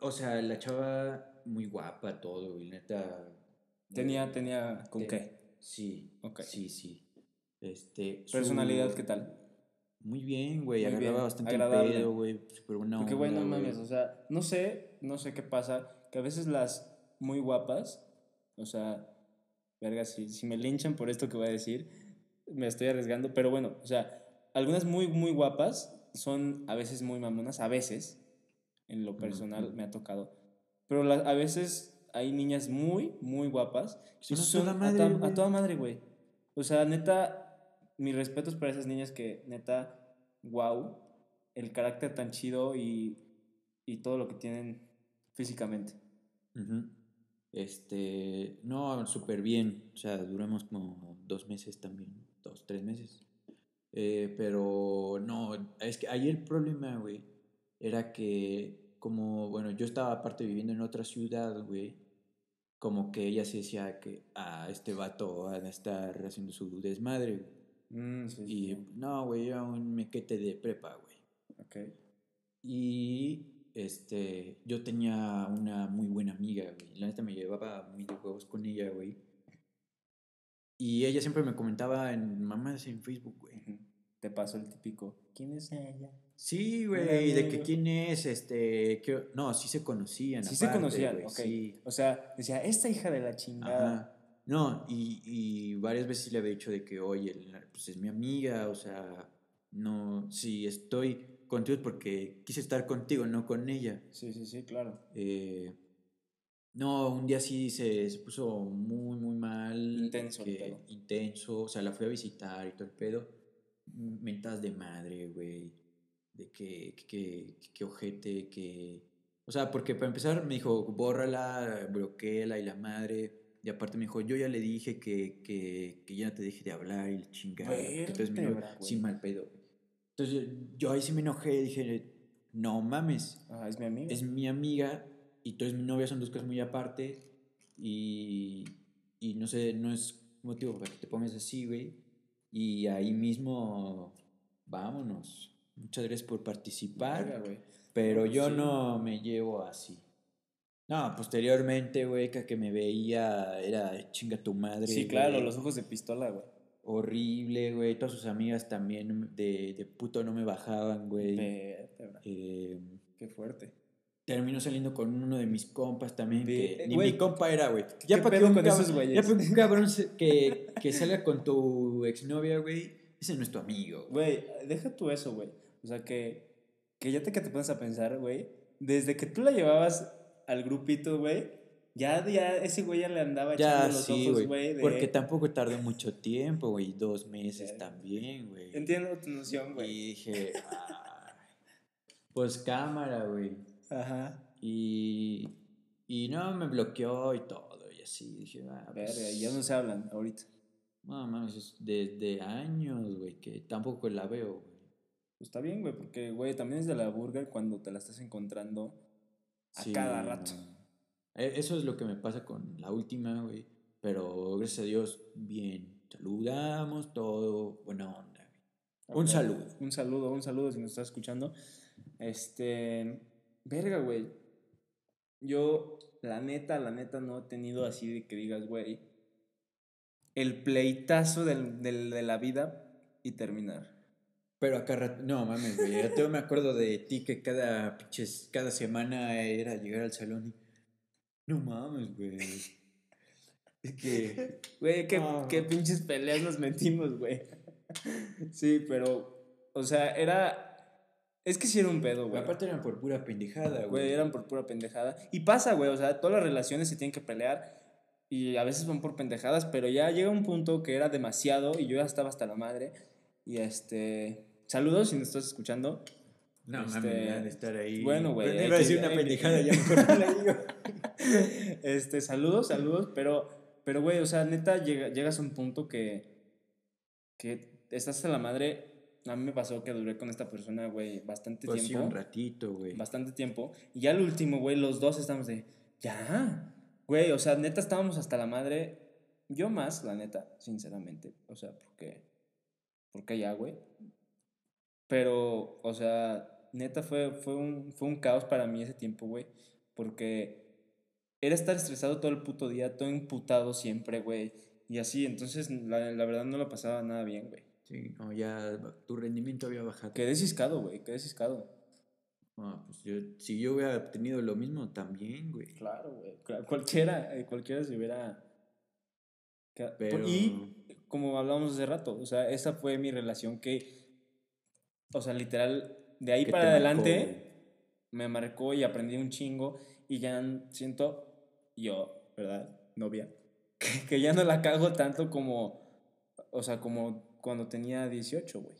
A: o sea, la chava muy guapa, todo, güey, neta.
B: Tenía,
A: muy-
B: tenía. ¿Con
A: te-
B: qué?
A: Sí, sí, sí. Este, su-
B: Personalidad, ¿qué tal?
A: Muy bien, güey,
B: bien,
A: bastante el
B: agradable.
A: pedo, güey, súper buena
B: Porque, güey, no mames, o sea, no sé, no sé qué pasa, que a veces las muy guapas, o sea, verga, si, si me linchan por esto que voy a decir, me estoy arriesgando, pero bueno, o sea, algunas muy, muy guapas son a veces muy mamonas, a veces, en lo personal me ha tocado, pero la- a veces hay niñas muy, muy guapas,
A: Son
B: y
A: a toda madre,
B: a toda madre, güey. O sea, neta, mis respetos para esas niñas que, neta, wow, el carácter tan chido y, y todo lo que tienen físicamente.
A: Este, no, súper bien. O sea, duramos como dos meses también, dos, tres meses. Eh, pero no, es que ahí el problema, güey, era que como, bueno, yo estaba aparte viviendo en otra ciudad, güey, como que ella se decía que, ah, este vato va a estar haciendo su desmadre, güey.
B: Mm, sí,
A: Y
B: sí.
A: no, güey, era un mequete de prepa, güey.
B: Ok.
A: Y este, yo tenía una muy buena amiga, güey. La neta me llevaba muy de con ella, güey. Y ella siempre me comentaba en mamás en Facebook, güey.
B: Te pasó el típico, ¿quién es ella?
A: Sí, güey, de que quién es, este, que, no, sí se conocían.
B: Sí se conocían,
A: güey,
B: ok.
A: sí.
B: O sea, decía, esta hija de la chingada.
A: Ajá. No, y, y varias veces le había dicho de que, oye, pues es mi amiga, o sea, no, si estoy contigo es porque quise estar contigo, no con ella.
B: Sí, sí, sí, claro.
A: Eh, no, un día sí se, se puso muy, muy mal.
B: Intenso el
A: que-
B: pedo.
A: Intenso, o sea, la fui a visitar y todo el pedo. Mentas de madre, güey. De que, que, que, que ojete, que... O sea, porque para empezar me dijo, bórrala, bloqueala y la madre. Y aparte me dijo, yo ya le dije que, que, que ya no te deje de hablar y eres mi novio,
B: Vértebra, güey.
A: sin mal pedo. Entonces yo, ahí sí me enojé y dije, no mames,
B: Ah, es mi amigo.
A: es mi amiga y tú eres mi novia, son dos cosas muy aparte. Y, y no sé, no es motivo para que te pongas así, güey. Y ahí mismo, vámonos. Muchas gracias por participar.
B: Güey.
A: Pero yo
B: Sí.
A: no me llevo así. No, posteriormente, güey, que me veía era chinga tu madre.
B: Sí, claro, los ojos de pistola, güey.
A: Horrible, güey. Todas sus amigas también de, de puto no me bajaban, güey. Eh,
B: Qué fuerte.
A: terminó saliendo con uno de mis compas también. Que ni mi compa era, güey. Ya para que un
B: con
A: cabrón,
B: esos güeyes?
A: ya pa' un cabrón que, que salga con tu exnovia, güey. Ese no es tu amigo. güey.
B: Güey, deja tú eso, güey. O sea, que, que ya te que te pones a pensar, güey. Desde que tú la llevabas al grupito, güey, ya, ya ese güey ya le andaba
A: Ya,
B: echando los
A: sí,
B: ojos,
A: güey.
B: de-
A: Porque tampoco tardó mucho tiempo, güey. Dos meses también, güey.
B: Entiendo tu noción, güey.
A: Y dije, "Ay, pues cámara, güey.
B: Ajá.
A: Y, y no, me bloqueó y todo. Y así dije, ah, pues,
B: Verga, ya no se hablan ahorita.
A: No, mames, es desde años, güey, que tampoco la veo, güey.
B: Pues está bien, güey, porque, güey, también es de la burger cuando te la estás encontrando a
A: Sí,
B: cada rato.
A: E- Eso es lo que me pasa con la última, güey. Pero gracias a Dios, bien. Saludamos, todo, buena onda, güey. Un saludo.
B: Un saludo, un saludo si nos estás escuchando. Este. Verga, güey. Yo, la neta, la neta, no he tenido así de que digas, güey. El pleitazo del, del- de la vida y terminar.
A: Pero acá no mames, güey. Yo me acuerdo de ti que cada pinches, cada semana era llegar al salón y. No mames, güey. Es que.
B: Güey, qué,
A: No.
B: qué pinches peleas nos metimos, güey. Sí, pero. O sea, era. Es que sí era un pedo, güey.
A: Aparte eran por pura pendejada, güey.
B: Güey, eran por pura pendejada. Y pasa, güey, o sea, todas las relaciones se tienen que pelear y a veces van por pendejadas, pero ya llega un punto que era demasiado y yo ya estaba hasta la madre. Y este. Saludos si nos estás escuchando.
A: No
B: Este,
A: ya de estar ahí.
B: bueno, güey,
A: Iba a decir una pendejada, ya mejor no la digo.
B: este, saludos, saludos, pero, pero, güey, o sea, neta, llega- llegas a un punto que, que estás hasta la madre. A mí me pasó que duré con esta persona, güey, bastante
A: Pues sí,
B: tiempo.
A: un ratito, güey.
B: bastante tiempo. Y ya al último, güey, los dos estamos de, ya, güey, o sea, neta estábamos hasta la madre. Yo más, la neta, sinceramente. O sea, porque, porque ya, güey. Pero, o sea, neta fue, fue, un, fue un caos para mí ese tiempo, güey. Porque era estar estresado todo el puto día, todo imputado siempre, güey. Y así, entonces, la, la verdad no lo pasaba nada bien, güey.
A: Sí, no, ya tu rendimiento había bajado.
B: Quedé ciscado, güey, quedé ciscado.
A: No, pues yo, si yo hubiera obtenido lo mismo también, güey.
B: Claro, güey. Cualquiera, eh, cualquiera se hubiera.
A: Pero-
B: Y como hablábamos hace rato, o sea, esa fue mi relación que. O sea, literal, de ahí para
A: marcó,
B: adelante me marcó y aprendí un chingo. Y ya siento, yo, ¿verdad? Novia, que, que ya no la cago tanto como. O sea, como cuando tenía 18, güey.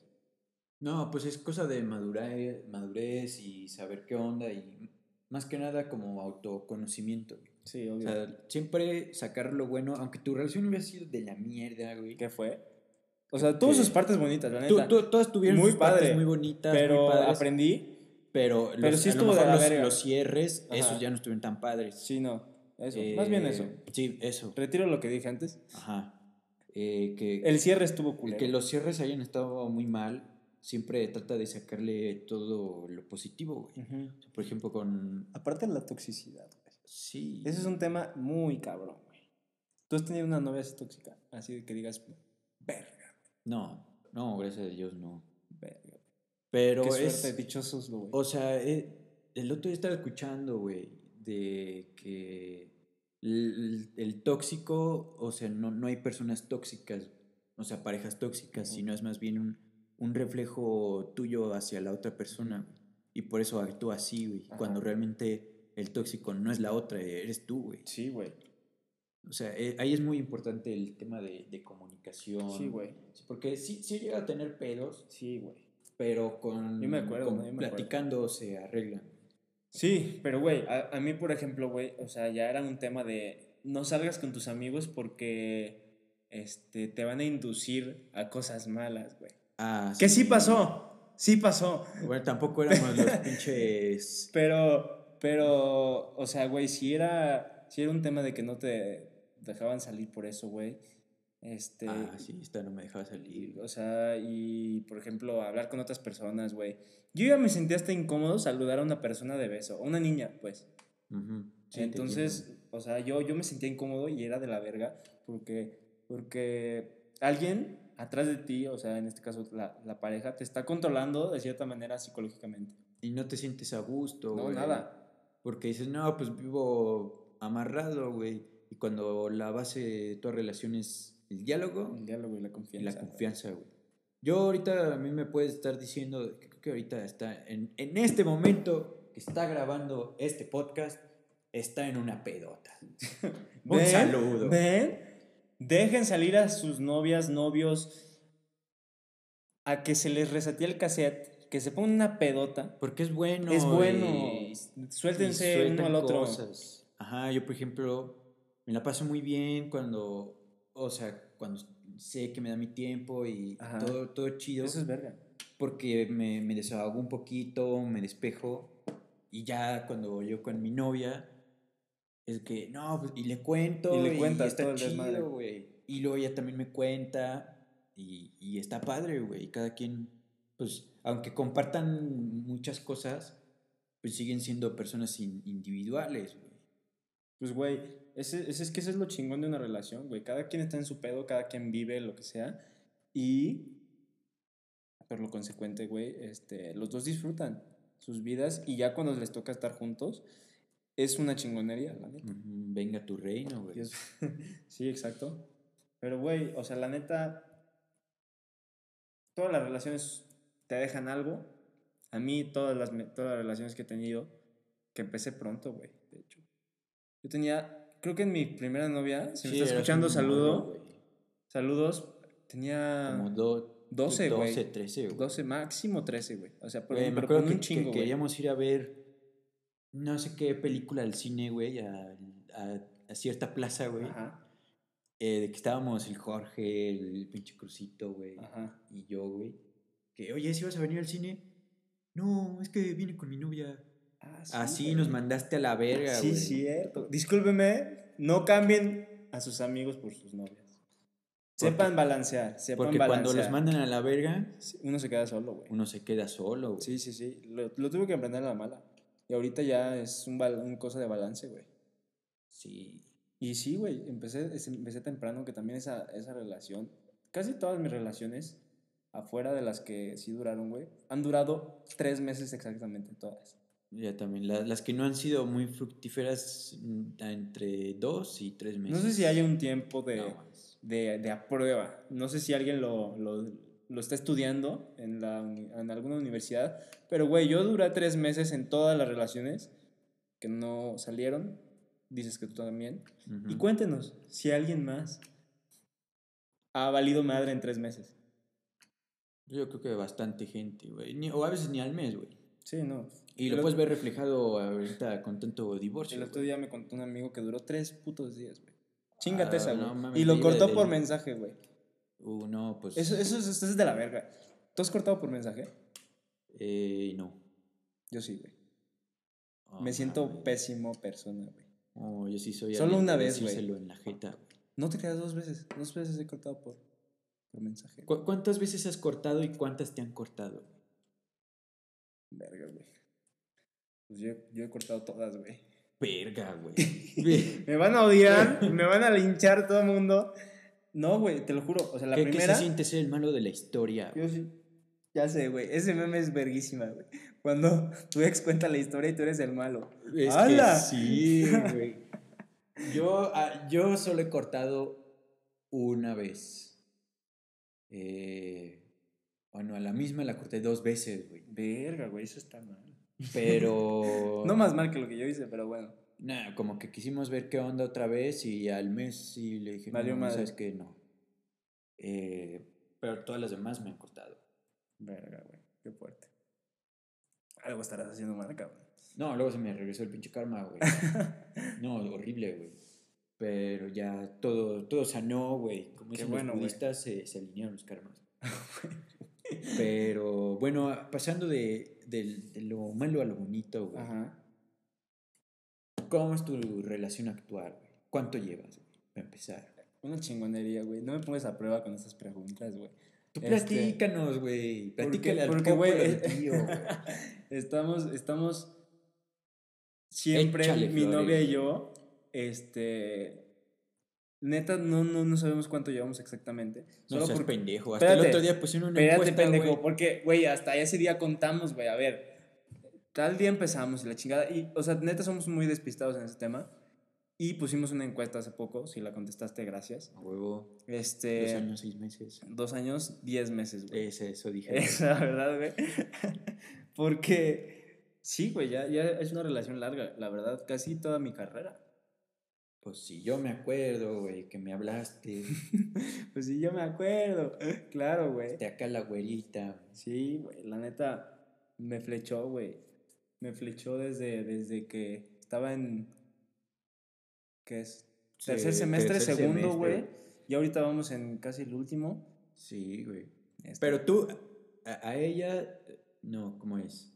A: No, pues es cosa de madurez, madurez y saber qué onda y más que nada como autoconocimiento, güey.
B: Sí,
A: O
B: obvio.
A: sea, siempre sacar lo bueno, aunque tu relación hubiera sido de la mierda, güey.
B: ¿Qué fue? O sea, tuvo sus partes bonitas, la
A: Tú-
B: neta.
A: tú- todas tuvieron
B: Muy
A: sus partes muy bonitas,
B: pero
A: muy padres,
B: aprendí
A: pero,
B: pero
A: los,
B: sí
A: a lo
B: estuvo de la
A: los,
B: verga.
A: los cierres,
B: Ajá.
A: esos ya no estuvieron tan padres.
B: Sí, no. Eso. Más bien
A: Eh,
B: eso.
A: Sí, eso.
B: Retiro lo que dije antes.
A: Ajá. Eh, que,
B: El cierre estuvo culero.
A: que los cierres hayan estado muy mal, siempre trata de sacarle todo lo positivo, güey. O sea, Por ejemplo, con...
B: Aparte de la toxicidad, güey.
A: Sí.
B: Ese es un tema muy cabrón, güey. ¿Tú has tenido una novia así tóxica? Así de que digas, verga,
A: No, no, gracias a Dios no.
B: verga.
A: Pero
B: Qué
A: es...
B: suerte, dichosos, güey.
A: O sea, eh, el otro día estaba escuchando, güey, de que el, el tóxico, o sea, no, no hay personas tóxicas, o sea, parejas tóxicas, sino es más bien un, un reflejo tuyo hacia la otra persona. Y por eso actúa así, güey. Cuando realmente el tóxico no es la otra, eres tú, güey.
B: Sí, güey.
A: O sea, eh, ahí es muy importante el tema de, de comunicación.
B: Sí, güey.
A: Porque sí, sí llega a tener pedos,
B: Sí, güey.
A: pero con,
B: Yo me acuerdo,
A: con
B: yo me acuerdo.
A: platicando se arreglan.
B: Sí, pero güey, a, a mí, por ejemplo, güey, o sea, ya era un tema de, no salgas con tus amigos porque este, te van a inducir a cosas malas, güey.
A: Ah,
B: Que sí pasó, sí pasó.
A: Bueno, tampoco éramos los pinches.
B: Pero, pero, o sea, güey, si era, si era un tema de que no te dejaban salir por eso, güey. Este,
A: Ah, sí, esta no me dejaba salir.
B: o sea, y por ejemplo, hablar con otras personas, güey. Yo ya me sentía hasta incómodo saludar a una persona de beso, a una niña, pues.
A: Ujú, sí, te
B: Entonces, o sea, yo, yo me sentía incómodo y era de la verga porque, porque alguien atrás de ti, o sea, en este caso la, la pareja, te está controlando de cierta manera psicológicamente.
A: Y no te sientes a gusto,
B: No,
A: güey.
B: nada.
A: Porque dices, no, pues vivo amarrado, güey. Y cuando la base de tu relación es el diálogo
B: El diálogo y la
A: y
B: confianza.
A: la
B: güey.
A: confianza, güey. Yo ahorita a mí me puedes estar diciendo, que creo que ahorita está, en, en este momento que está grabando este podcast, está en una pedota. Un
B: ¿Ven?
A: saludo.
B: ¿Ven? Dejen salir a sus novias, novios, a que se les resatee el cassette, que se pongan una pedota.
A: Porque es bueno.
B: es bueno.
A: y-
B: Suéltense
A: y
B: uno al otro.
A: cosas. Ajá, yo por ejemplo me la paso muy bien cuando, o sea, cuando sé que me da mi tiempo y
B: Ajá.
A: todo, todo chido.
B: Eso es verga.
A: porque me, me desahogo un poquito, me despejo y ya cuando yo con mi novia es que no, pues, y le cuento
B: Y le cuentas
A: está chido, güey. Y luego ella también me cuenta y, y está padre, güey. Cada quien, pues, aunque compartan muchas cosas, pues siguen siendo personas in- individuales, güey.
B: Pues, güey, ese, ese es que ese es lo chingón de una relación, güey. Cada quien está en su pedo, cada quien vive lo que sea. Y, por lo consecuente, güey, este, los dos disfrutan sus vidas y ya cuando les toca estar juntos, es una chingonería, la neta.
A: Venga tu reino, güey.
B: Sí, exacto. Pero, güey, o sea, la neta, todas las relaciones te dejan algo. A mí, todas las, todas las relaciones que he tenido, que empecé pronto, güey, de hecho. Yo tenía, creo que en mi primera novia, si me
A: Sí,
B: está
A: eras
B: escuchando, saludo. Saludos, tenía
A: Como do-
B: 12, güey.
A: 12, 13, güey.
B: 12, máximo 13, güey. O sea,
A: Güey, me
B: pero
A: acuerdo que,
B: un chingo,
A: queríamos ir a ver no sé qué película al cine, güey, a, a- a cierta plaza, güey.
B: Ajá,
A: eh, de que estábamos el Jorge, el pinche Crucito, güey,
B: ajá.
A: y yo, güey. Que, oye, ¿si vas a venir al cine? No, es que vine con mi novia.
B: Ah, sí,
A: Así
B: güey.
A: nos mandaste a la verga,
B: Sí,
A: güey.
B: cierto. Discúlpeme, no cambien a sus amigos por sus novias. Sepan balancear, sepan
A: Porque
B: balancear.
A: cuando los mandan a la verga,
B: Sí, Uno se queda solo, güey.
A: uno se queda solo, güey.
B: Sí, sí, sí. Lo, lo tuve que aprender a la mala. Y ahorita ya es un, bal- un cosa de balance, güey.
A: Sí.
B: Y sí, güey, empecé, empecé temprano que también esa, esa relación, casi todas mis relaciones, afuera de las que sí duraron, güey, han durado tres meses exactamente todas.
A: Ya también, la- las que no han sido muy fructíferas, mm, entre dos y tres meses.
B: No sé si hay un tiempo de...
A: No,
B: de, de a prueba. No sé si alguien lo, lo, lo está estudiando en, la, en alguna universidad, pero güey, yo duré tres meses en todas las relaciones que no salieron. Dices que tú también. Y cuéntenos si alguien más ha valido madre en tres meses.
A: Yo creo que bastante gente, güey. O a veces ni al mes, güey.
B: Sí, no.
A: Y lo puedes ver reflejado ahorita con tanto divorcio.
B: El otro día me contó un amigo que duró tres putos días, güey. Chingate
A: Ah,
B: esa, güey. y lo cortó por mensaje, güey.
A: Uh, no, pues.
B: Eso, eso, es- eso es de la verga. ¿Tú has cortado por mensaje?
A: Eh, no.
B: Yo sí, güey.
A: Oh,
B: Me siento pésimo persona, güey.
A: Oh, yo sí soy.
B: Solo una vez, güey.
A: en la jeta.
B: No te quedas dos veces. Dos veces he cortado por, por mensaje.
A: ¿Cu- ¿Cuántas veces has cortado y cuántas te han cortado?
B: Verga, güey. Pues yo, yo he cortado todas, güey.
A: Verga, güey.
B: Me van a odiar, me van a linchar todo el mundo. No, güey, te lo juro. O sea, la
A: ¿Qué, qué
B: primera.
A: se siente ser el malo de la historia?
B: Yo sí. Ya sé, güey. Ese meme es verguísima, güey. Cuando tu ex cuenta la historia y tú eres el malo.
A: Es
B: ¡Hala!
A: que sí, güey. Yo, ah, yo solo he cortado una vez. Eh, bueno, a la misma la corté dos veces, güey.
B: Verga, güey, eso está mal.
A: Pero.
B: No más mal que lo que yo hice, pero bueno.
A: Nah, como que quisimos ver qué onda otra vez y al mes sí le dije,
B: Valió
A: no,
B: madre.
A: sabes que no. Eh, pero todas las demás me han cortado.
B: Verga, güey. Qué fuerte. Algo estarás haciendo mal, cabrón.
A: No, luego se me regresó el pinche karma, güey. No, horrible, güey. Pero ya todo, todo sanó, güey. Como
B: Qué
A: dicen
B: bueno,
A: los budistas, se, se alinearon los karmas. Pero bueno, pasando de, del- de lo malo a lo bonito, güey.
B: Ajá.
A: ¿Cómo es tu relación actual, güey? ¿Cuánto llevas, güey? Para empezar.
B: Una chingonería, güey. No me pongas a prueba con estas preguntas, güey.
A: Tú
B: Este,
A: platícanos, güey. Platícale al
B: porque, güey,
A: del tío, güey.
B: estamos, estamos siempre,
A: Échale
B: mi
A: flores.
B: novia y yo, este, neta, no, no, no sabemos cuánto llevamos exactamente.
A: No
B: Solo
A: seas
B: porque,
A: pendejo. Hasta el
B: Espérate.
A: otro día pusieron una
B: espérate,
A: encuesta,
B: pendejo, porque, güey, hasta ese día contamos, güey, a ver, tal día empezamos y la chingada, y, o sea, neta, somos muy despistados en ese tema. Y pusimos una encuesta hace poco, si la contestaste, gracias.
A: A huevo.
B: Este,
A: Dos años, seis meses.
B: dos años, diez meses, güey.
A: Es eso, dije.
B: Es la verdad, güey. Porque sí, güey, ya, ya es una relación larga, la verdad, casi toda mi carrera.
A: Pues sí, yo me acuerdo, güey, que me hablaste.
B: Pues sí, yo me acuerdo. Claro, güey.
A: De acá la güerita.
B: Sí, güey, la neta me flechó, güey. Me flechó desde, desde que estaba en. ¿Qué es? Tercer semestre,
A: tercer
B: segundo, güey. Y ahorita vamos en casi el último.
A: Sí, güey.
B: Este,
A: Pero tú, a, a ella, no, ¿cómo es?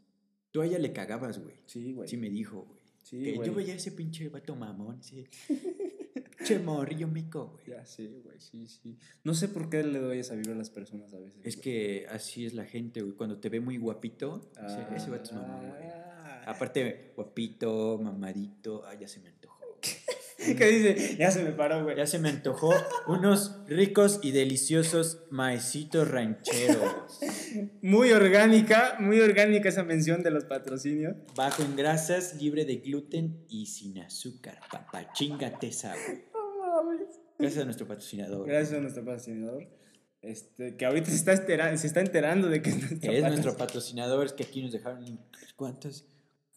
A: Tú a ella le cagabas, güey.
B: Sí, güey.
A: Sí me dijo, güey.
B: Sí,
A: que
B: güey.
A: yo veía ese pinche vato mamón, ese che morrillo mico, güey.
B: Ya, sí, güey, sí, sí. No sé por qué le doy esa vibra a las personas a veces.
A: Es
B: güey.
A: que así es la gente, güey. Cuando te ve muy guapito, ese, ese vato es mamón, güey.
B: Ah.
A: Aparte, guapito, mamadito, ah, ya se me
B: ¿Qué dice? Ya se me paró, güey.
A: Ya se me antojó unos ricos y deliciosos maecitos rancheros.
B: Muy orgánica, muy orgánica esa mención de los patrocinios.
A: Bajo en grasas, libre de gluten y sin azúcar. Papá, chingate esa. Gracias a nuestro patrocinador.
B: Gracias a nuestro patrocinador. Este, que ahorita se está, se está enterando de que es nuestro
A: Es nuestro
B: patrocinador.
A: patrocinador, es que aquí nos dejaron cuántas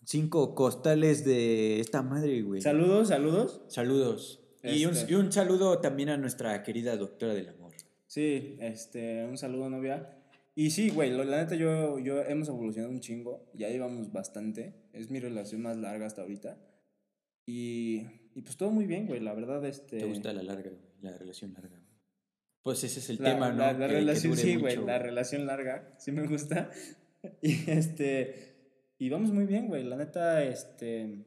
A: cinco costales de esta madre, güey.
B: Saludos, saludos.
A: Saludos. Y, un,
B: Este.
A: y un saludo también a nuestra querida doctora del amor.
B: Sí, este, un saludo, novia. Y sí, güey, lo- la neta yo, yo hemos evolucionado un chingo, ya llevamos bastante, es mi relación más larga hasta ahorita. Y, y pues todo muy bien, güey, la verdad, este...
A: ¿Te gusta la larga, güey? La relación larga. Pues ese es el
B: la,
A: tema, ¿no?
B: La, la
A: Que- que
B: relación,
A: dure
B: sí, güey, la relación larga, sí me gusta. Y este, y vamos muy bien, güey, la neta, este,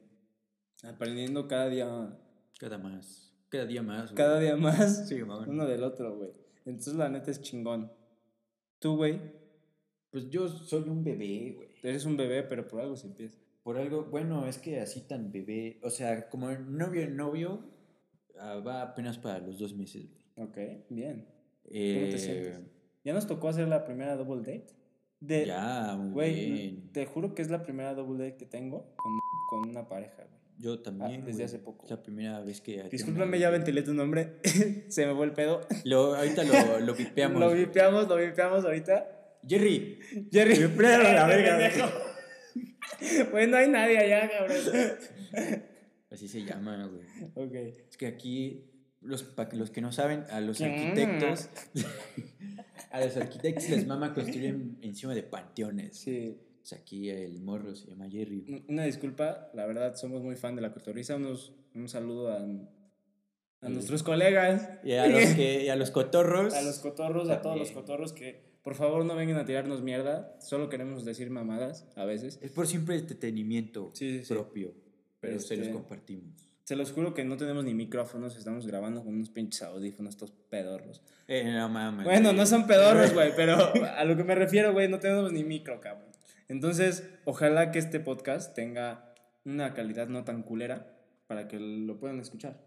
B: aprendiendo cada día,
A: Cada más. Cada día más. güey.
B: cada día más
A: Sí, mamón.
B: uno del otro, güey. Entonces la neta es chingón. Tú, güey,
A: Pues yo soy un bebé, güey.
B: eres un bebé, pero por algo se empieza.
A: Por algo, bueno, es que así tan bebé, o sea, como novio novio, ah, va apenas para los dos meses, güey.
B: Ok, bien.
A: Eh,
B: te sientes? ¿Ya nos tocó hacer la primera double date? De,
A: Ya, muy
B: Güey,
A: bien.
B: te juro que es la primera double date que tengo con, con una pareja, güey.
A: Yo también.
B: Ah, desde
A: güey.
B: hace poco.
A: Es la primera vez que.
B: Discúlpame, ya ventilé tu nombre. Se me fue el pedo.
A: Lo, ahorita lo, lo vipeamos.
B: Lo vipeamos, lo vipeamos ahorita.
A: Jerry.
B: Jerry.
A: La verga.
B: Güey, no hay nadie allá, cabrón.
A: Así se llama, güey.
B: Ok.
A: Es que aquí, los, para los que no saben, a los
B: ¿Qué?
A: arquitectos. A los arquitectos les mama construir encima de panteones.
B: Sí.
A: Sea, aquí el morro se llama Jerry.
B: Una disculpa, la verdad, somos muy fan de la cotorriza. Unos, un saludo a, a
A: Sí.
B: nuestros colegas.
A: Y a los, que, y a los cotorros.
B: A los cotorros, a todos los
A: También.
B: cotorros que por favor no vengan a tirarnos mierda. Solo queremos decir mamadas a veces.
A: Es por siempre entretenimiento
B: Sí, sí,
A: propio. Pero se los
B: Este-
A: compartimos.
B: Se los juro que no tenemos ni micrófonos, estamos grabando con unos pinches audífonos, estos pedorros.
A: Eh, no mames.
B: Bueno, no son pedorros, güey, pero a lo que me refiero, güey, no tenemos ni micro, cabrón. Entonces, ojalá que este podcast tenga una calidad no tan culera para que lo puedan escuchar.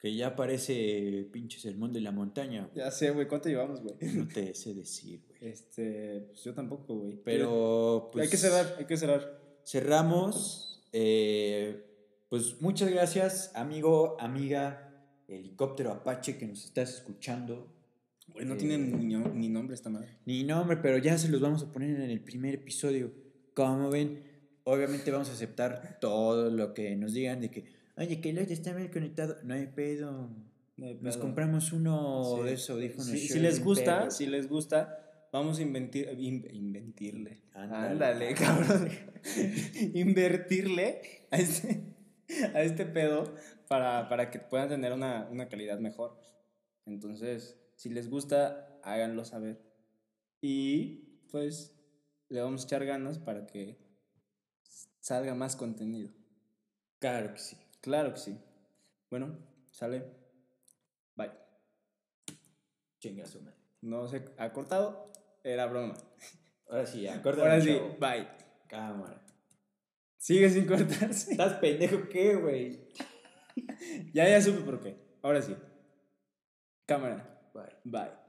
A: Que ya parece pinche sermón de la montaña.
B: Ya sé, güey, ¿cuánto llevamos, güey?
A: No te sé decir, güey.
B: Este, pues yo tampoco, güey.
A: Pero, pues.
B: hay que cerrar, hay que cerrar.
A: Cerramos. eh, pues muchas gracias, amigo, amiga, helicóptero Apache que nos estás escuchando.
B: Güey, no
A: Eh,
B: tiene ni, ni nombre esta madre.
A: Ni nombre, pero ya se los vamos a poner en el primer episodio. Como ven, obviamente vamos a aceptar todo lo que nos digan de que, oye, que ya está bien conectado. No hay pedo.
B: No hay
A: Nos compramos uno
B: Sí.
A: de esos audífonos.
B: Si, si les gusta, si les gusta, vamos a inventir, in- inventirle.
A: Ándale,
B: Ándale, cabrón. Invertirle a este, a este pedo para, para que puedan tener una, una calidad mejor. Entonces, si les gusta, háganlo saber. Y pues le vamos a echar ganas para que salga más contenido.
A: Claro que sí.
B: Claro que sí. Bueno, sale. Bye.
A: Chinga su madre.
B: No se ha cortado. Era broma.
A: Ahora sí, ya,
B: Ahora sí, bye.
A: Cámara.
B: Sigue sin cortarse.
A: ¿Estás pendejo qué, güey?
B: Ya, ya supe por qué. Ahora sí. Cámara.
A: Bye.
B: Bye.